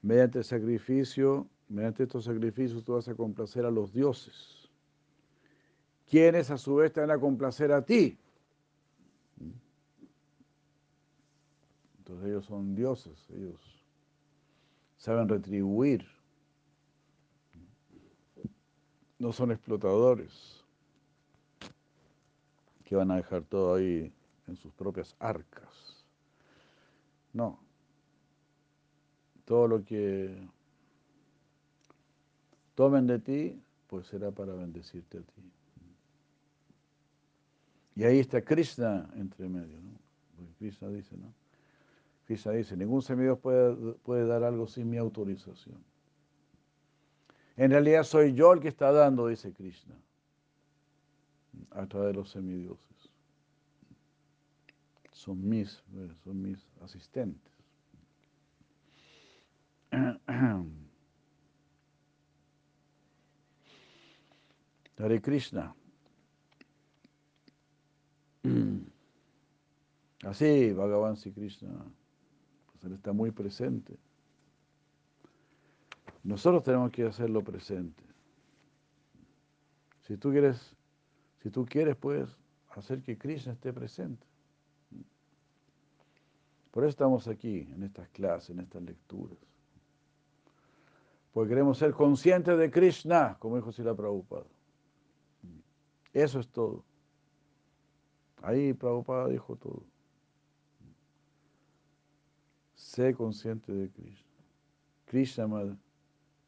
Mediante el sacrificio, mediante estos sacrificios tú vas a complacer a los dioses quienes a su vez te van a complacer a ti. Entonces ellos son dioses, ellos saben retribuir, no son explotadores que van a dejar todo ahí en sus propias arcas. No. Todo lo que tomen de ti, pues será para bendecirte a ti. Y ahí está Krishna entre medio, ¿no? Porque Krishna dice, ¿no? Krishna dice, ningún semidios puede, puede dar algo sin mi autorización. En realidad soy yo el que está dando, dice Krishna, a través de los semidioses. Son mis, son mis asistentes. Hare Krishna. Así, Bhagavan Sri Krishna, pues él está muy presente. Nosotros tenemos que hacerlo presente. Si tú quieres, si tú quieres, puedes hacer que Krishna esté presente. Por eso estamos aquí, en estas clases, en estas lecturas. Porque queremos ser conscientes de Krishna, como dijo Sila Prabhupada. Eso es todo. Ahí Prabhupada dijo todo. Sé consciente de Krishna. Krishna,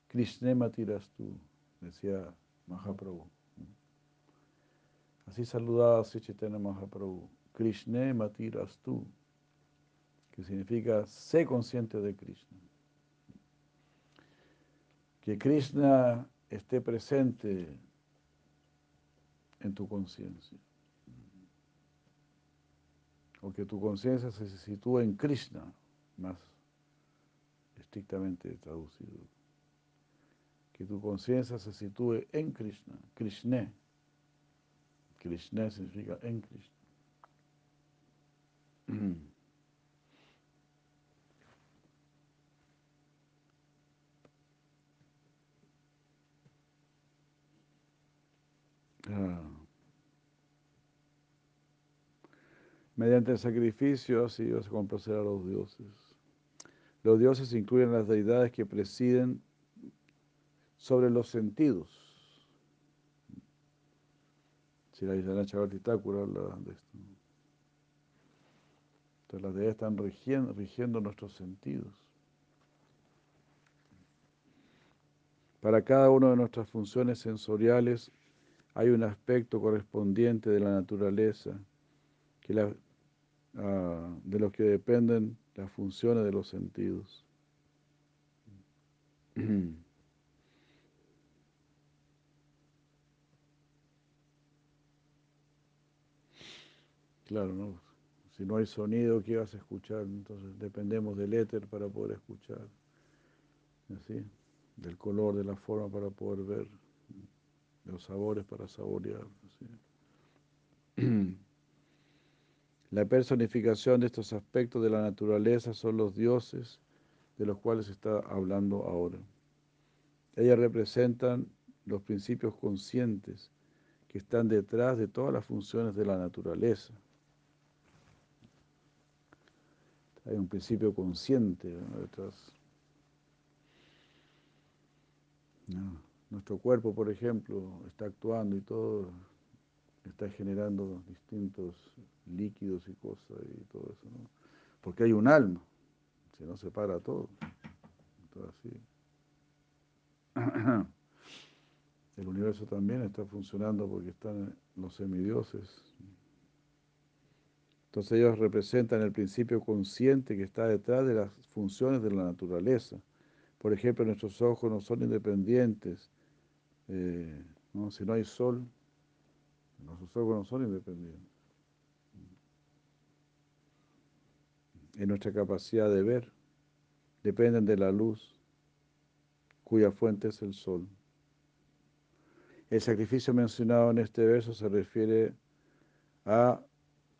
Krishna matiras tú, decía Mahaprabhu. Así saludaba a Chaitanya Mahaprabhu. Krishna matiras tú, que significa sé consciente de Krishna. Que Krishna esté presente en tu conciencia o que tu conciencia se sitúe en Krishna, más estrictamente traducido. Que tu conciencia se sitúe en Krishna, Krishna. Krishna significa en Krishna. Ah. Mediante el sacrificio así vas a complacer a los dioses. Los dioses incluyen las deidades que presiden sobre los sentidos. Si la Isla Chavartitácura habla de esto. Entonces las deidades están rigiendo, rigiendo nuestros sentidos. Para cada una de nuestras funciones sensoriales hay un aspecto correspondiente de la naturaleza que Ah, de los que dependen las funciones de los sentidos. Claro, ¿no? Si no hay sonido, ¿qué vas a escuchar? Entonces dependemos del éter para poder escuchar. ¿Así? Del color, de la forma para poder ver, de los sabores para saborear. La personificación de estos aspectos de la naturaleza son los dioses de los cuales está hablando ahora. Ellas representan los principios conscientes que están detrás de todas las funciones de la naturaleza. Hay un principio consciente detrás. Nuestro cuerpo, por ejemplo, está actuando y todo está generando distintos líquidos y cosas y todo eso, ¿no? Porque hay un alma, si no se para todo. así. El universo también está funcionando porque están los semidioses. Entonces ellos representan el principio consciente que está detrás de las funciones de la naturaleza. Por ejemplo, nuestros ojos no son independientes. Eh, ¿no? Si no hay sol, nuestros ojos no son independientes. En nuestra capacidad de ver dependen de la luz cuya fuente es el sol. El sacrificio mencionado en este verso se refiere a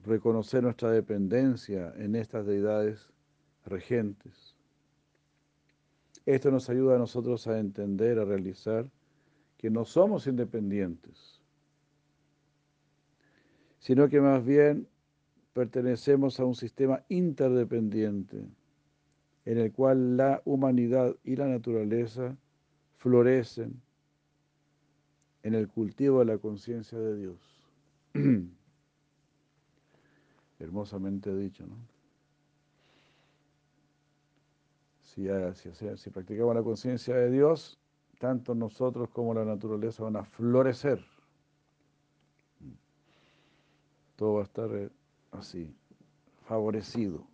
reconocer nuestra dependencia en estas deidades regentes. Esto nos ayuda a nosotros a entender, a realizar que no somos independientes sino que más bien pertenecemos a un sistema interdependiente en el cual la humanidad y la naturaleza florecen en el cultivo de la conciencia de Dios. Hermosamente dicho, ¿no? Si, si, si practicamos la conciencia de Dios, tanto nosotros como la naturaleza van a florecer. Todo va a estar eh, así, favorecido.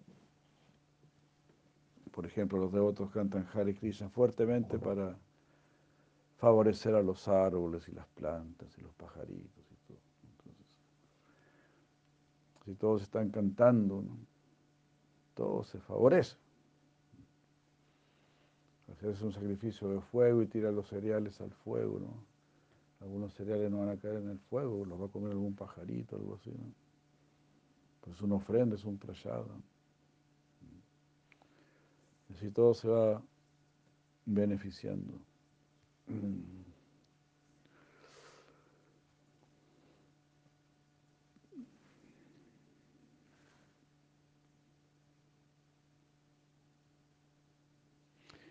Por ejemplo, los devotos cantan Hare Krishna fuertemente para favorecer a los árboles y las plantas y los pajaritos y todo. Entonces, si todos están cantando, todo se favorece. Hacerse un sacrificio de fuego y tirar los cereales al fuego, ¿no? Algunos cereales no van a caer en el fuego, los va a comer algún pajarito, algo así, ¿no? Pues una ofrenda, es un prayada. Así todo se va beneficiando.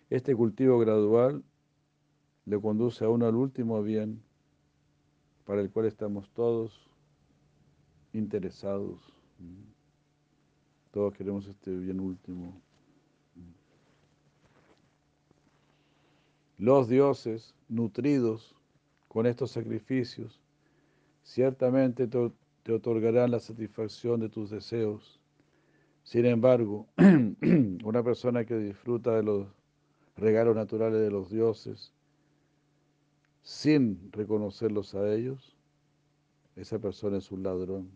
Este cultivo gradual le conduce a uno al último bien para el cual estamos todos interesados. Todos queremos este bien último. Los dioses, nutridos con estos sacrificios, ciertamente te otorgarán la satisfacción de tus deseos. Sin embargo, una persona que disfruta de los regalos naturales de los dioses sin reconocerlos a ellos, esa persona es un ladrón.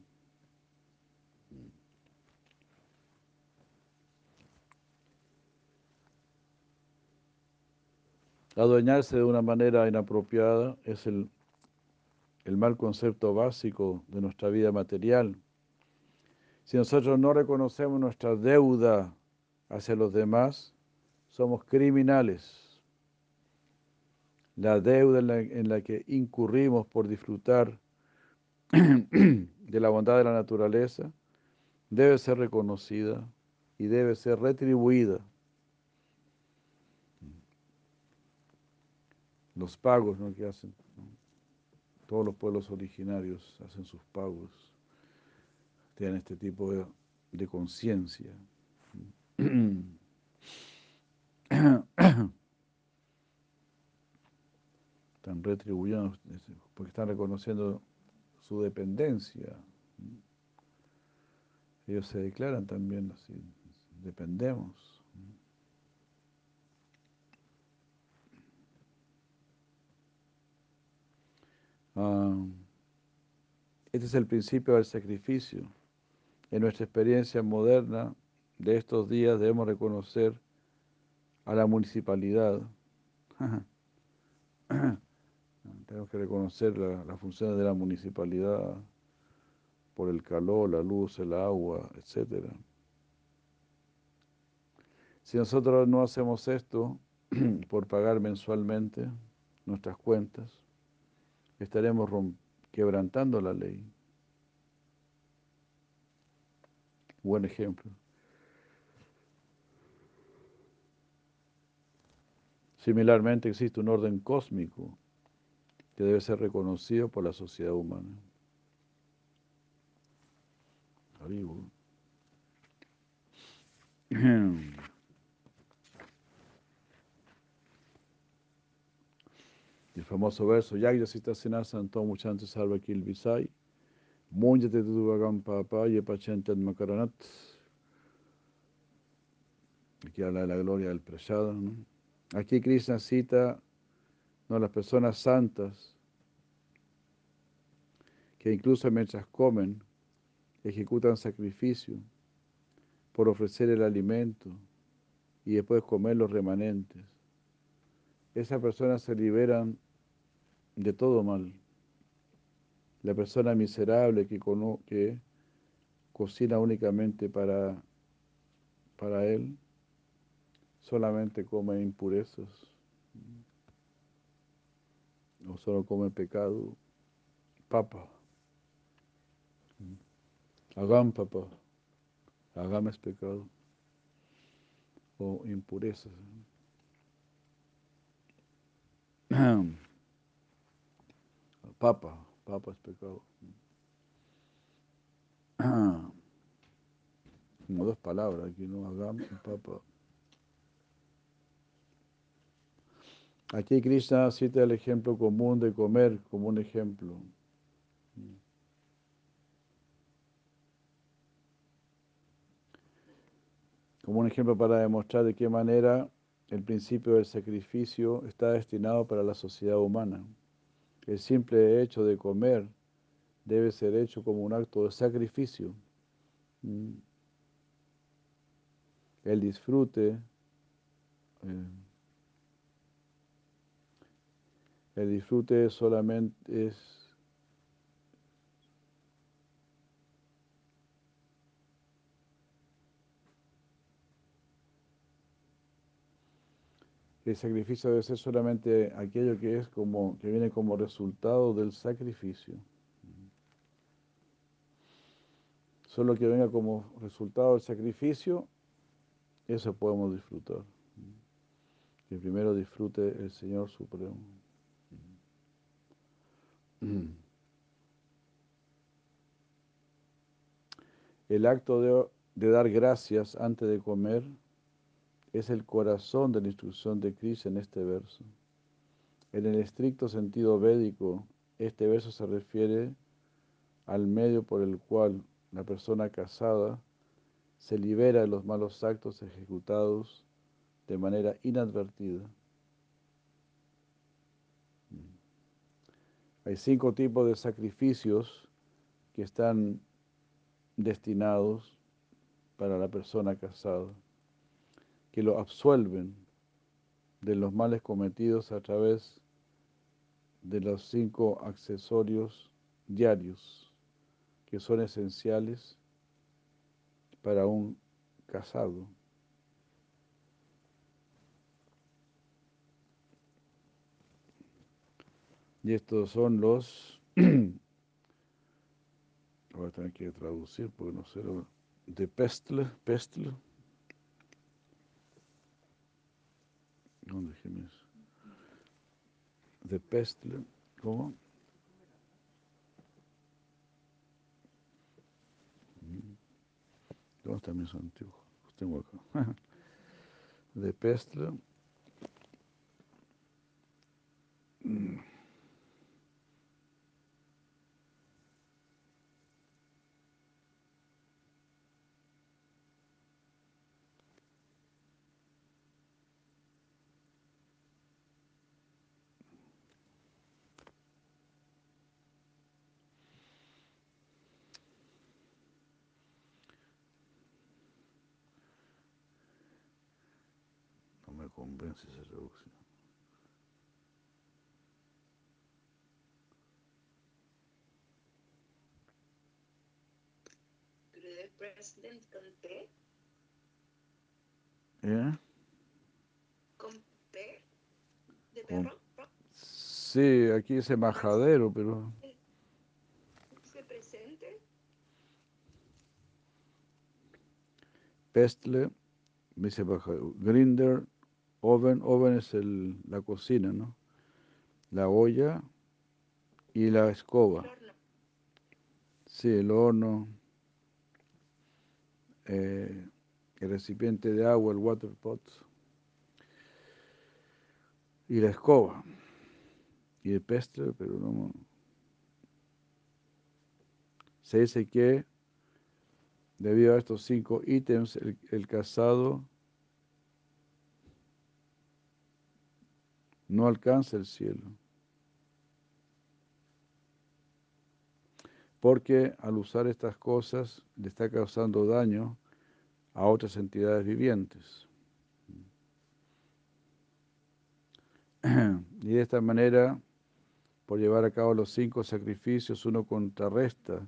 Adueñarse de una manera inapropiada es el, el mal concepto básico de nuestra vida material. Si nosotros no reconocemos nuestra deuda hacia los demás, somos criminales. La deuda en la, que incurrimos por disfrutar de la bondad de la naturaleza debe ser reconocida y debe ser retribuida. los pagos ¿no? que hacen. Todos los pueblos originarios hacen sus pagos, tienen este tipo de conciencia. Están retribuyendo porque están reconociendo su dependencia. Ellos se declaran también así, dependemos. Ah, este es el principio del sacrificio. En nuestra experiencia moderna de estos días debemos reconocer a la municipalidad. Tenemos que reconocer las la funciones de la municipalidad por el calor, la luz, el agua, etc. Si nosotros no hacemos esto por pagar mensualmente nuestras cuentas, estaremos quebrantando la ley. Buen ejemplo. Similarmente existe un orden cósmico que debe ser reconocido por la sociedad humana. El famoso verso, Yagya Sita Santo Muchante Salva Kilvisai, Munjate Tudugam Papa Yepachantat Makaranat. Aquí habla de la gloria del prasada. ¿no? Aquí Krishna cita las personas santas que incluso mientras comen ejecutan sacrificio por ofrecer el alimento y después comer los remanentes. Esas personas se liberan de todo mal. La persona miserable que, que cocina únicamente para, para él, solamente come impurezas, o solo come pecado, papa. Agam, papá. Agam es pecado. O impurezas. Papa, papa es pecado. Como dos palabras aquí, ¿no? Agam y papa. Aquí Krishna cita el ejemplo común de comer como un ejemplo. Como un ejemplo para demostrar de qué manera el principio del sacrificio está destinado para la sociedad humana. El simple hecho de comer debe ser hecho como un acto de sacrificio. El disfrute, eh, el disfrute solamente es el sacrificio debe ser solamente aquello que es como que viene como resultado del sacrificio. Solo que venga como resultado del sacrificio, eso podemos disfrutar. Que primero disfrute el Señor Supremo. El acto de, dar gracias antes de comer es el corazón de la instrucción de Krishna en este verso. En el estricto sentido védico, este verso se refiere al medio por el cual la persona casada se libera de los malos actos ejecutados de manera inadvertida. Hay cinco tipos de sacrificios que están destinados para la persona casada que lo absuelven de los males cometidos a través de los cinco accesorios diarios que son esenciales para un casado. Y estos son los... Voy a tener que traducir porque no sé. De pestle, pestle. ¿Dónde dijimos? De pestle, ¿cómo? ¿Dónde está mis anteojos? Los tengo acá. De pestle. No esa President con P, ¿Eh? con P de Con- perro, ¿no? Sí, aquí dice majadero, pero se presente, pestle, me dice majadero. Grinder, oven, oven es el, la cocina, ¿no? La olla y la escoba. Sí, el horno, eh, el recipiente de agua, el water pot, y la escoba, y el pestle, pero no. Se dice que debido a estos cinco ítems, el, el casado no alcanza el cielo. porque al usar estas cosas le está causando daño a otras entidades vivientes. Y de esta manera, por llevar a cabo los cinco sacrificios, uno contrarresta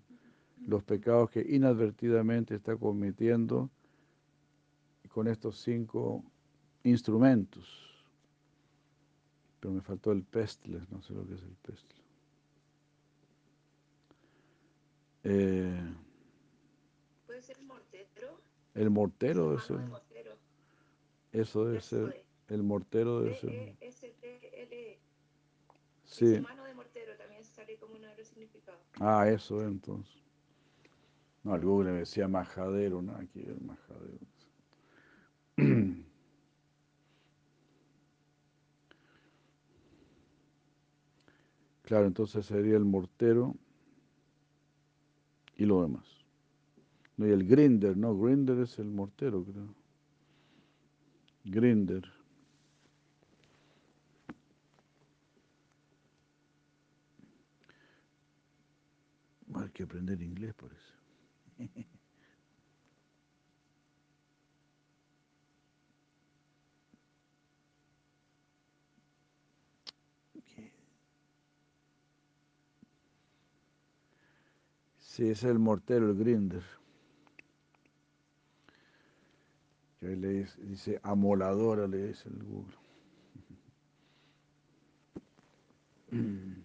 los pecados que inadvertidamente está cometiendo con estos cinco instrumentos. Pero me faltó el pestle, no sé lo que es el pestle. Eh, puede ser mortero. El mortero de mortero. Eso debe ser. El mortero debe E ser. D-E-S-T-L-E. Sí. Dice mano de mortero también sale como uno de los significados. Ah, eso es entonces. No, el Google me decía majadero, nada que ver, majadero. Claro, entonces sería el mortero y lo demás. No, y el grinder, no, grinder es el mortero, creo. Grinder. Hay que aprender inglés por eso. Sí, es el mortero, el grinder. Que ahí le dice amoladora, le dice el Google.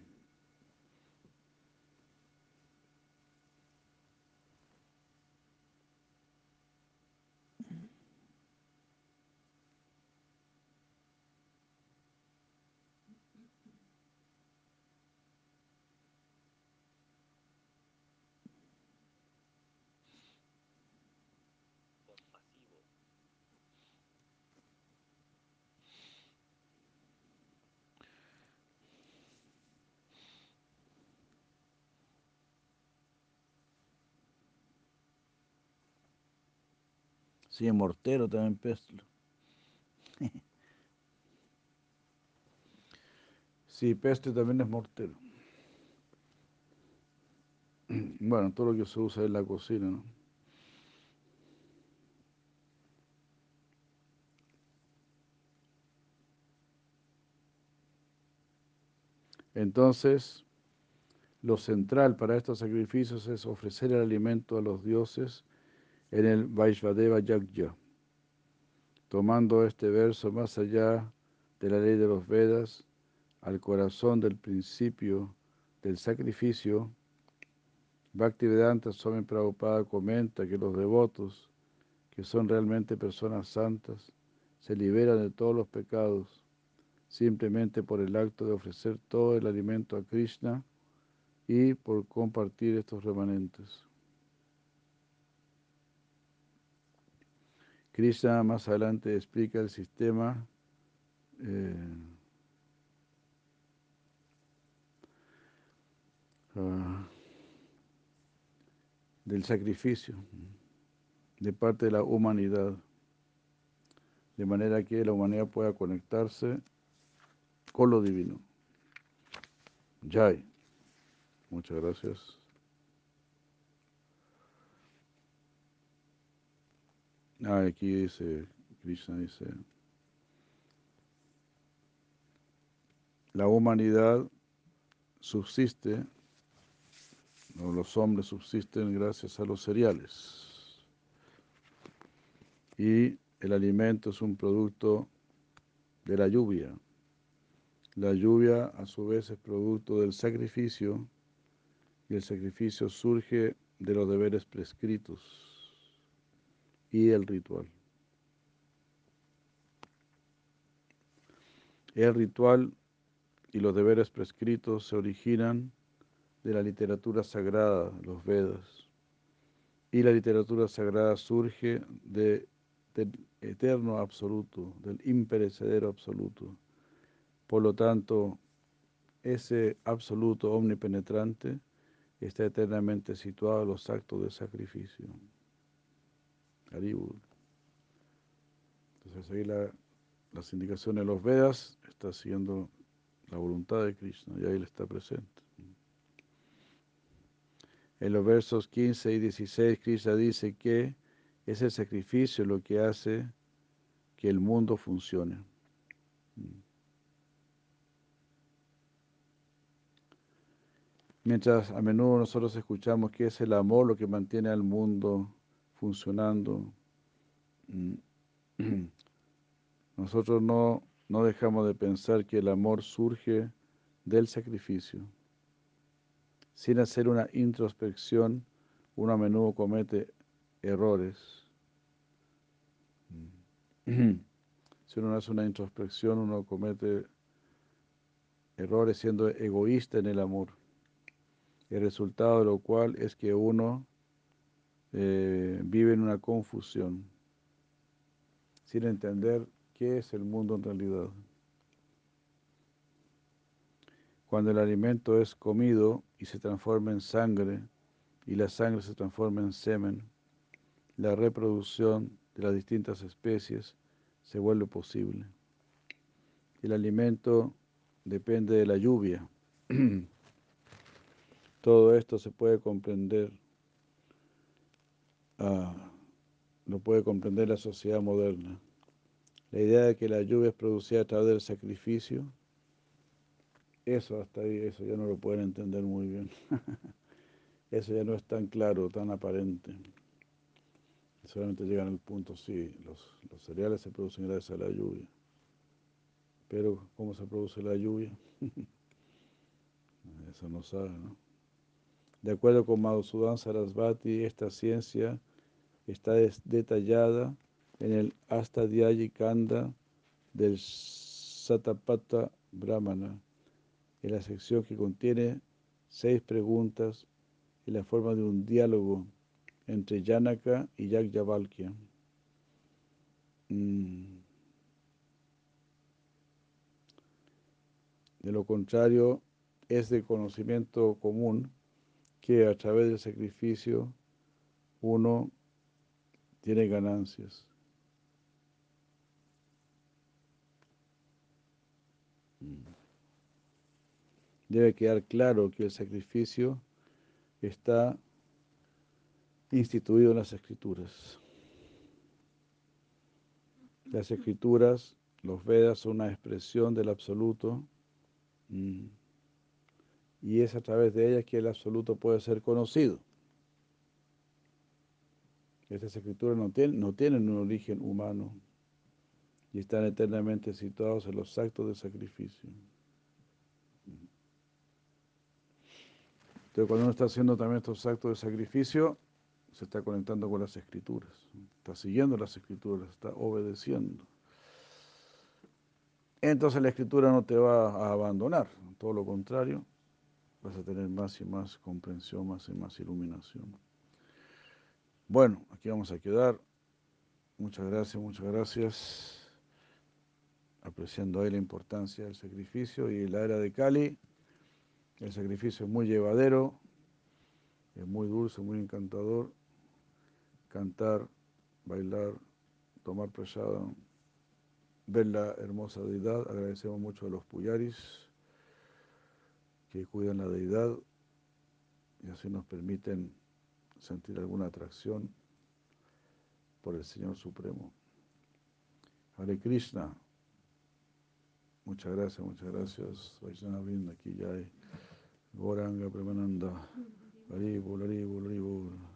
Sí, mortero también pestle. Sí, pestle también es mortero. Bueno, todo lo que se usa en la cocina, ¿no? Entonces, lo central para estos sacrificios es ofrecer el alimento a los dioses en el Vaishvadeva Yagya. Tomando este verso más allá de la ley de los Vedas, al corazón del principio del sacrificio, Bhaktivedanta Swami Prabhupada comenta que los devotos, que son realmente personas santas, se liberan de todos los pecados simplemente por el acto de ofrecer todo el alimento a Krishna y por compartir estos remanentes. Krishna más adelante explica el sistema eh, ah, del sacrificio de parte de la humanidad, de manera que la humanidad pueda conectarse con lo divino. Jai. Muchas gracias. Ah, aquí dice, Krishna dice, la humanidad subsiste, los hombres subsisten gracias a los cereales. Y el alimento es un producto de la lluvia. La lluvia a su vez es producto del sacrificio y el sacrificio surge de los deberes prescritos y el ritual. El ritual y los deberes prescritos se originan de la literatura sagrada, los Vedas. Y la literatura sagrada surge de, del eterno absoluto, del imperecedero absoluto. Por lo tanto, ese absoluto omnipenetrante está eternamente situado en los actos de sacrificio. Entonces la, las indicaciones de los Vedas está siguiendo la voluntad de Krishna y ahí él está presente. En los versos 15 y 16 Krishna dice que es el sacrificio lo que hace que el mundo funcione. Mientras a menudo nosotros escuchamos que es el amor lo que mantiene al mundo funcionando, nosotros no, no dejamos de pensar que el amor surge del sacrificio. Sin hacer una introspección, uno a menudo comete errores. Mm. Si uno hace una introspección, uno comete errores siendo egoísta en el amor. El resultado de lo cual es que uno eh, vive en una confusión, sin entender qué es el mundo en realidad. Cuando el alimento es comido y se transforma en sangre, y la sangre se transforma en semen, la reproducción de las distintas especies se vuelve posible. El alimento depende de la lluvia. Todo esto se puede comprender, uh, lo puede comprender la sociedad moderna. La idea de que la lluvia es producida a través del sacrificio, eso hasta ahí, eso ya no lo pueden entender muy bien. eso ya no es tan claro, tan aparente. Solamente llegan al punto, sí, los, los cereales se producen gracias a la lluvia. Pero, ¿cómo se produce la lluvia? Eso no sabe, ¿no? De acuerdo con Madhusudan Sarasvati, esta ciencia está detallada en el Astadhyayi Kanda del Satapata Brahmana, en la sección que contiene seis preguntas en la forma de un diálogo entre Janaka y Yagyavalkya. Mm. De lo contrario, es de conocimiento común que a través del sacrificio uno tiene ganancias. Debe quedar claro que el sacrificio está instituido en las escrituras. Las escrituras, los Vedas, son una expresión del absoluto mm, y es a través de ellas que el absoluto puede ser conocido. Estas escrituras no tienen, no tienen un origen humano y están eternamente situados en los actos de sacrificio. Entonces, cuando uno está haciendo también estos actos de sacrificio, se está conectando con las escrituras, está siguiendo las escrituras, está obedeciendo. Entonces la escritura no te va a abandonar, todo lo contrario, vas a tener más y más comprensión, más y más iluminación. Bueno, aquí vamos a quedar. Muchas gracias, muchas gracias. Apreciando ahí la importancia del sacrificio y la era de Cali. El sacrificio es muy llevadero, es muy dulce, muy encantador cantar, bailar, tomar prasada, ver la hermosa deidad. Agradecemos mucho a los puyaris que cuidan la deidad y así nos permiten sentir alguna atracción por el Señor Supremo. Hare Krishna. Muchas gracias, muchas gracias. Vaishnava aquí ya hay Goranga Premananda. Haribol.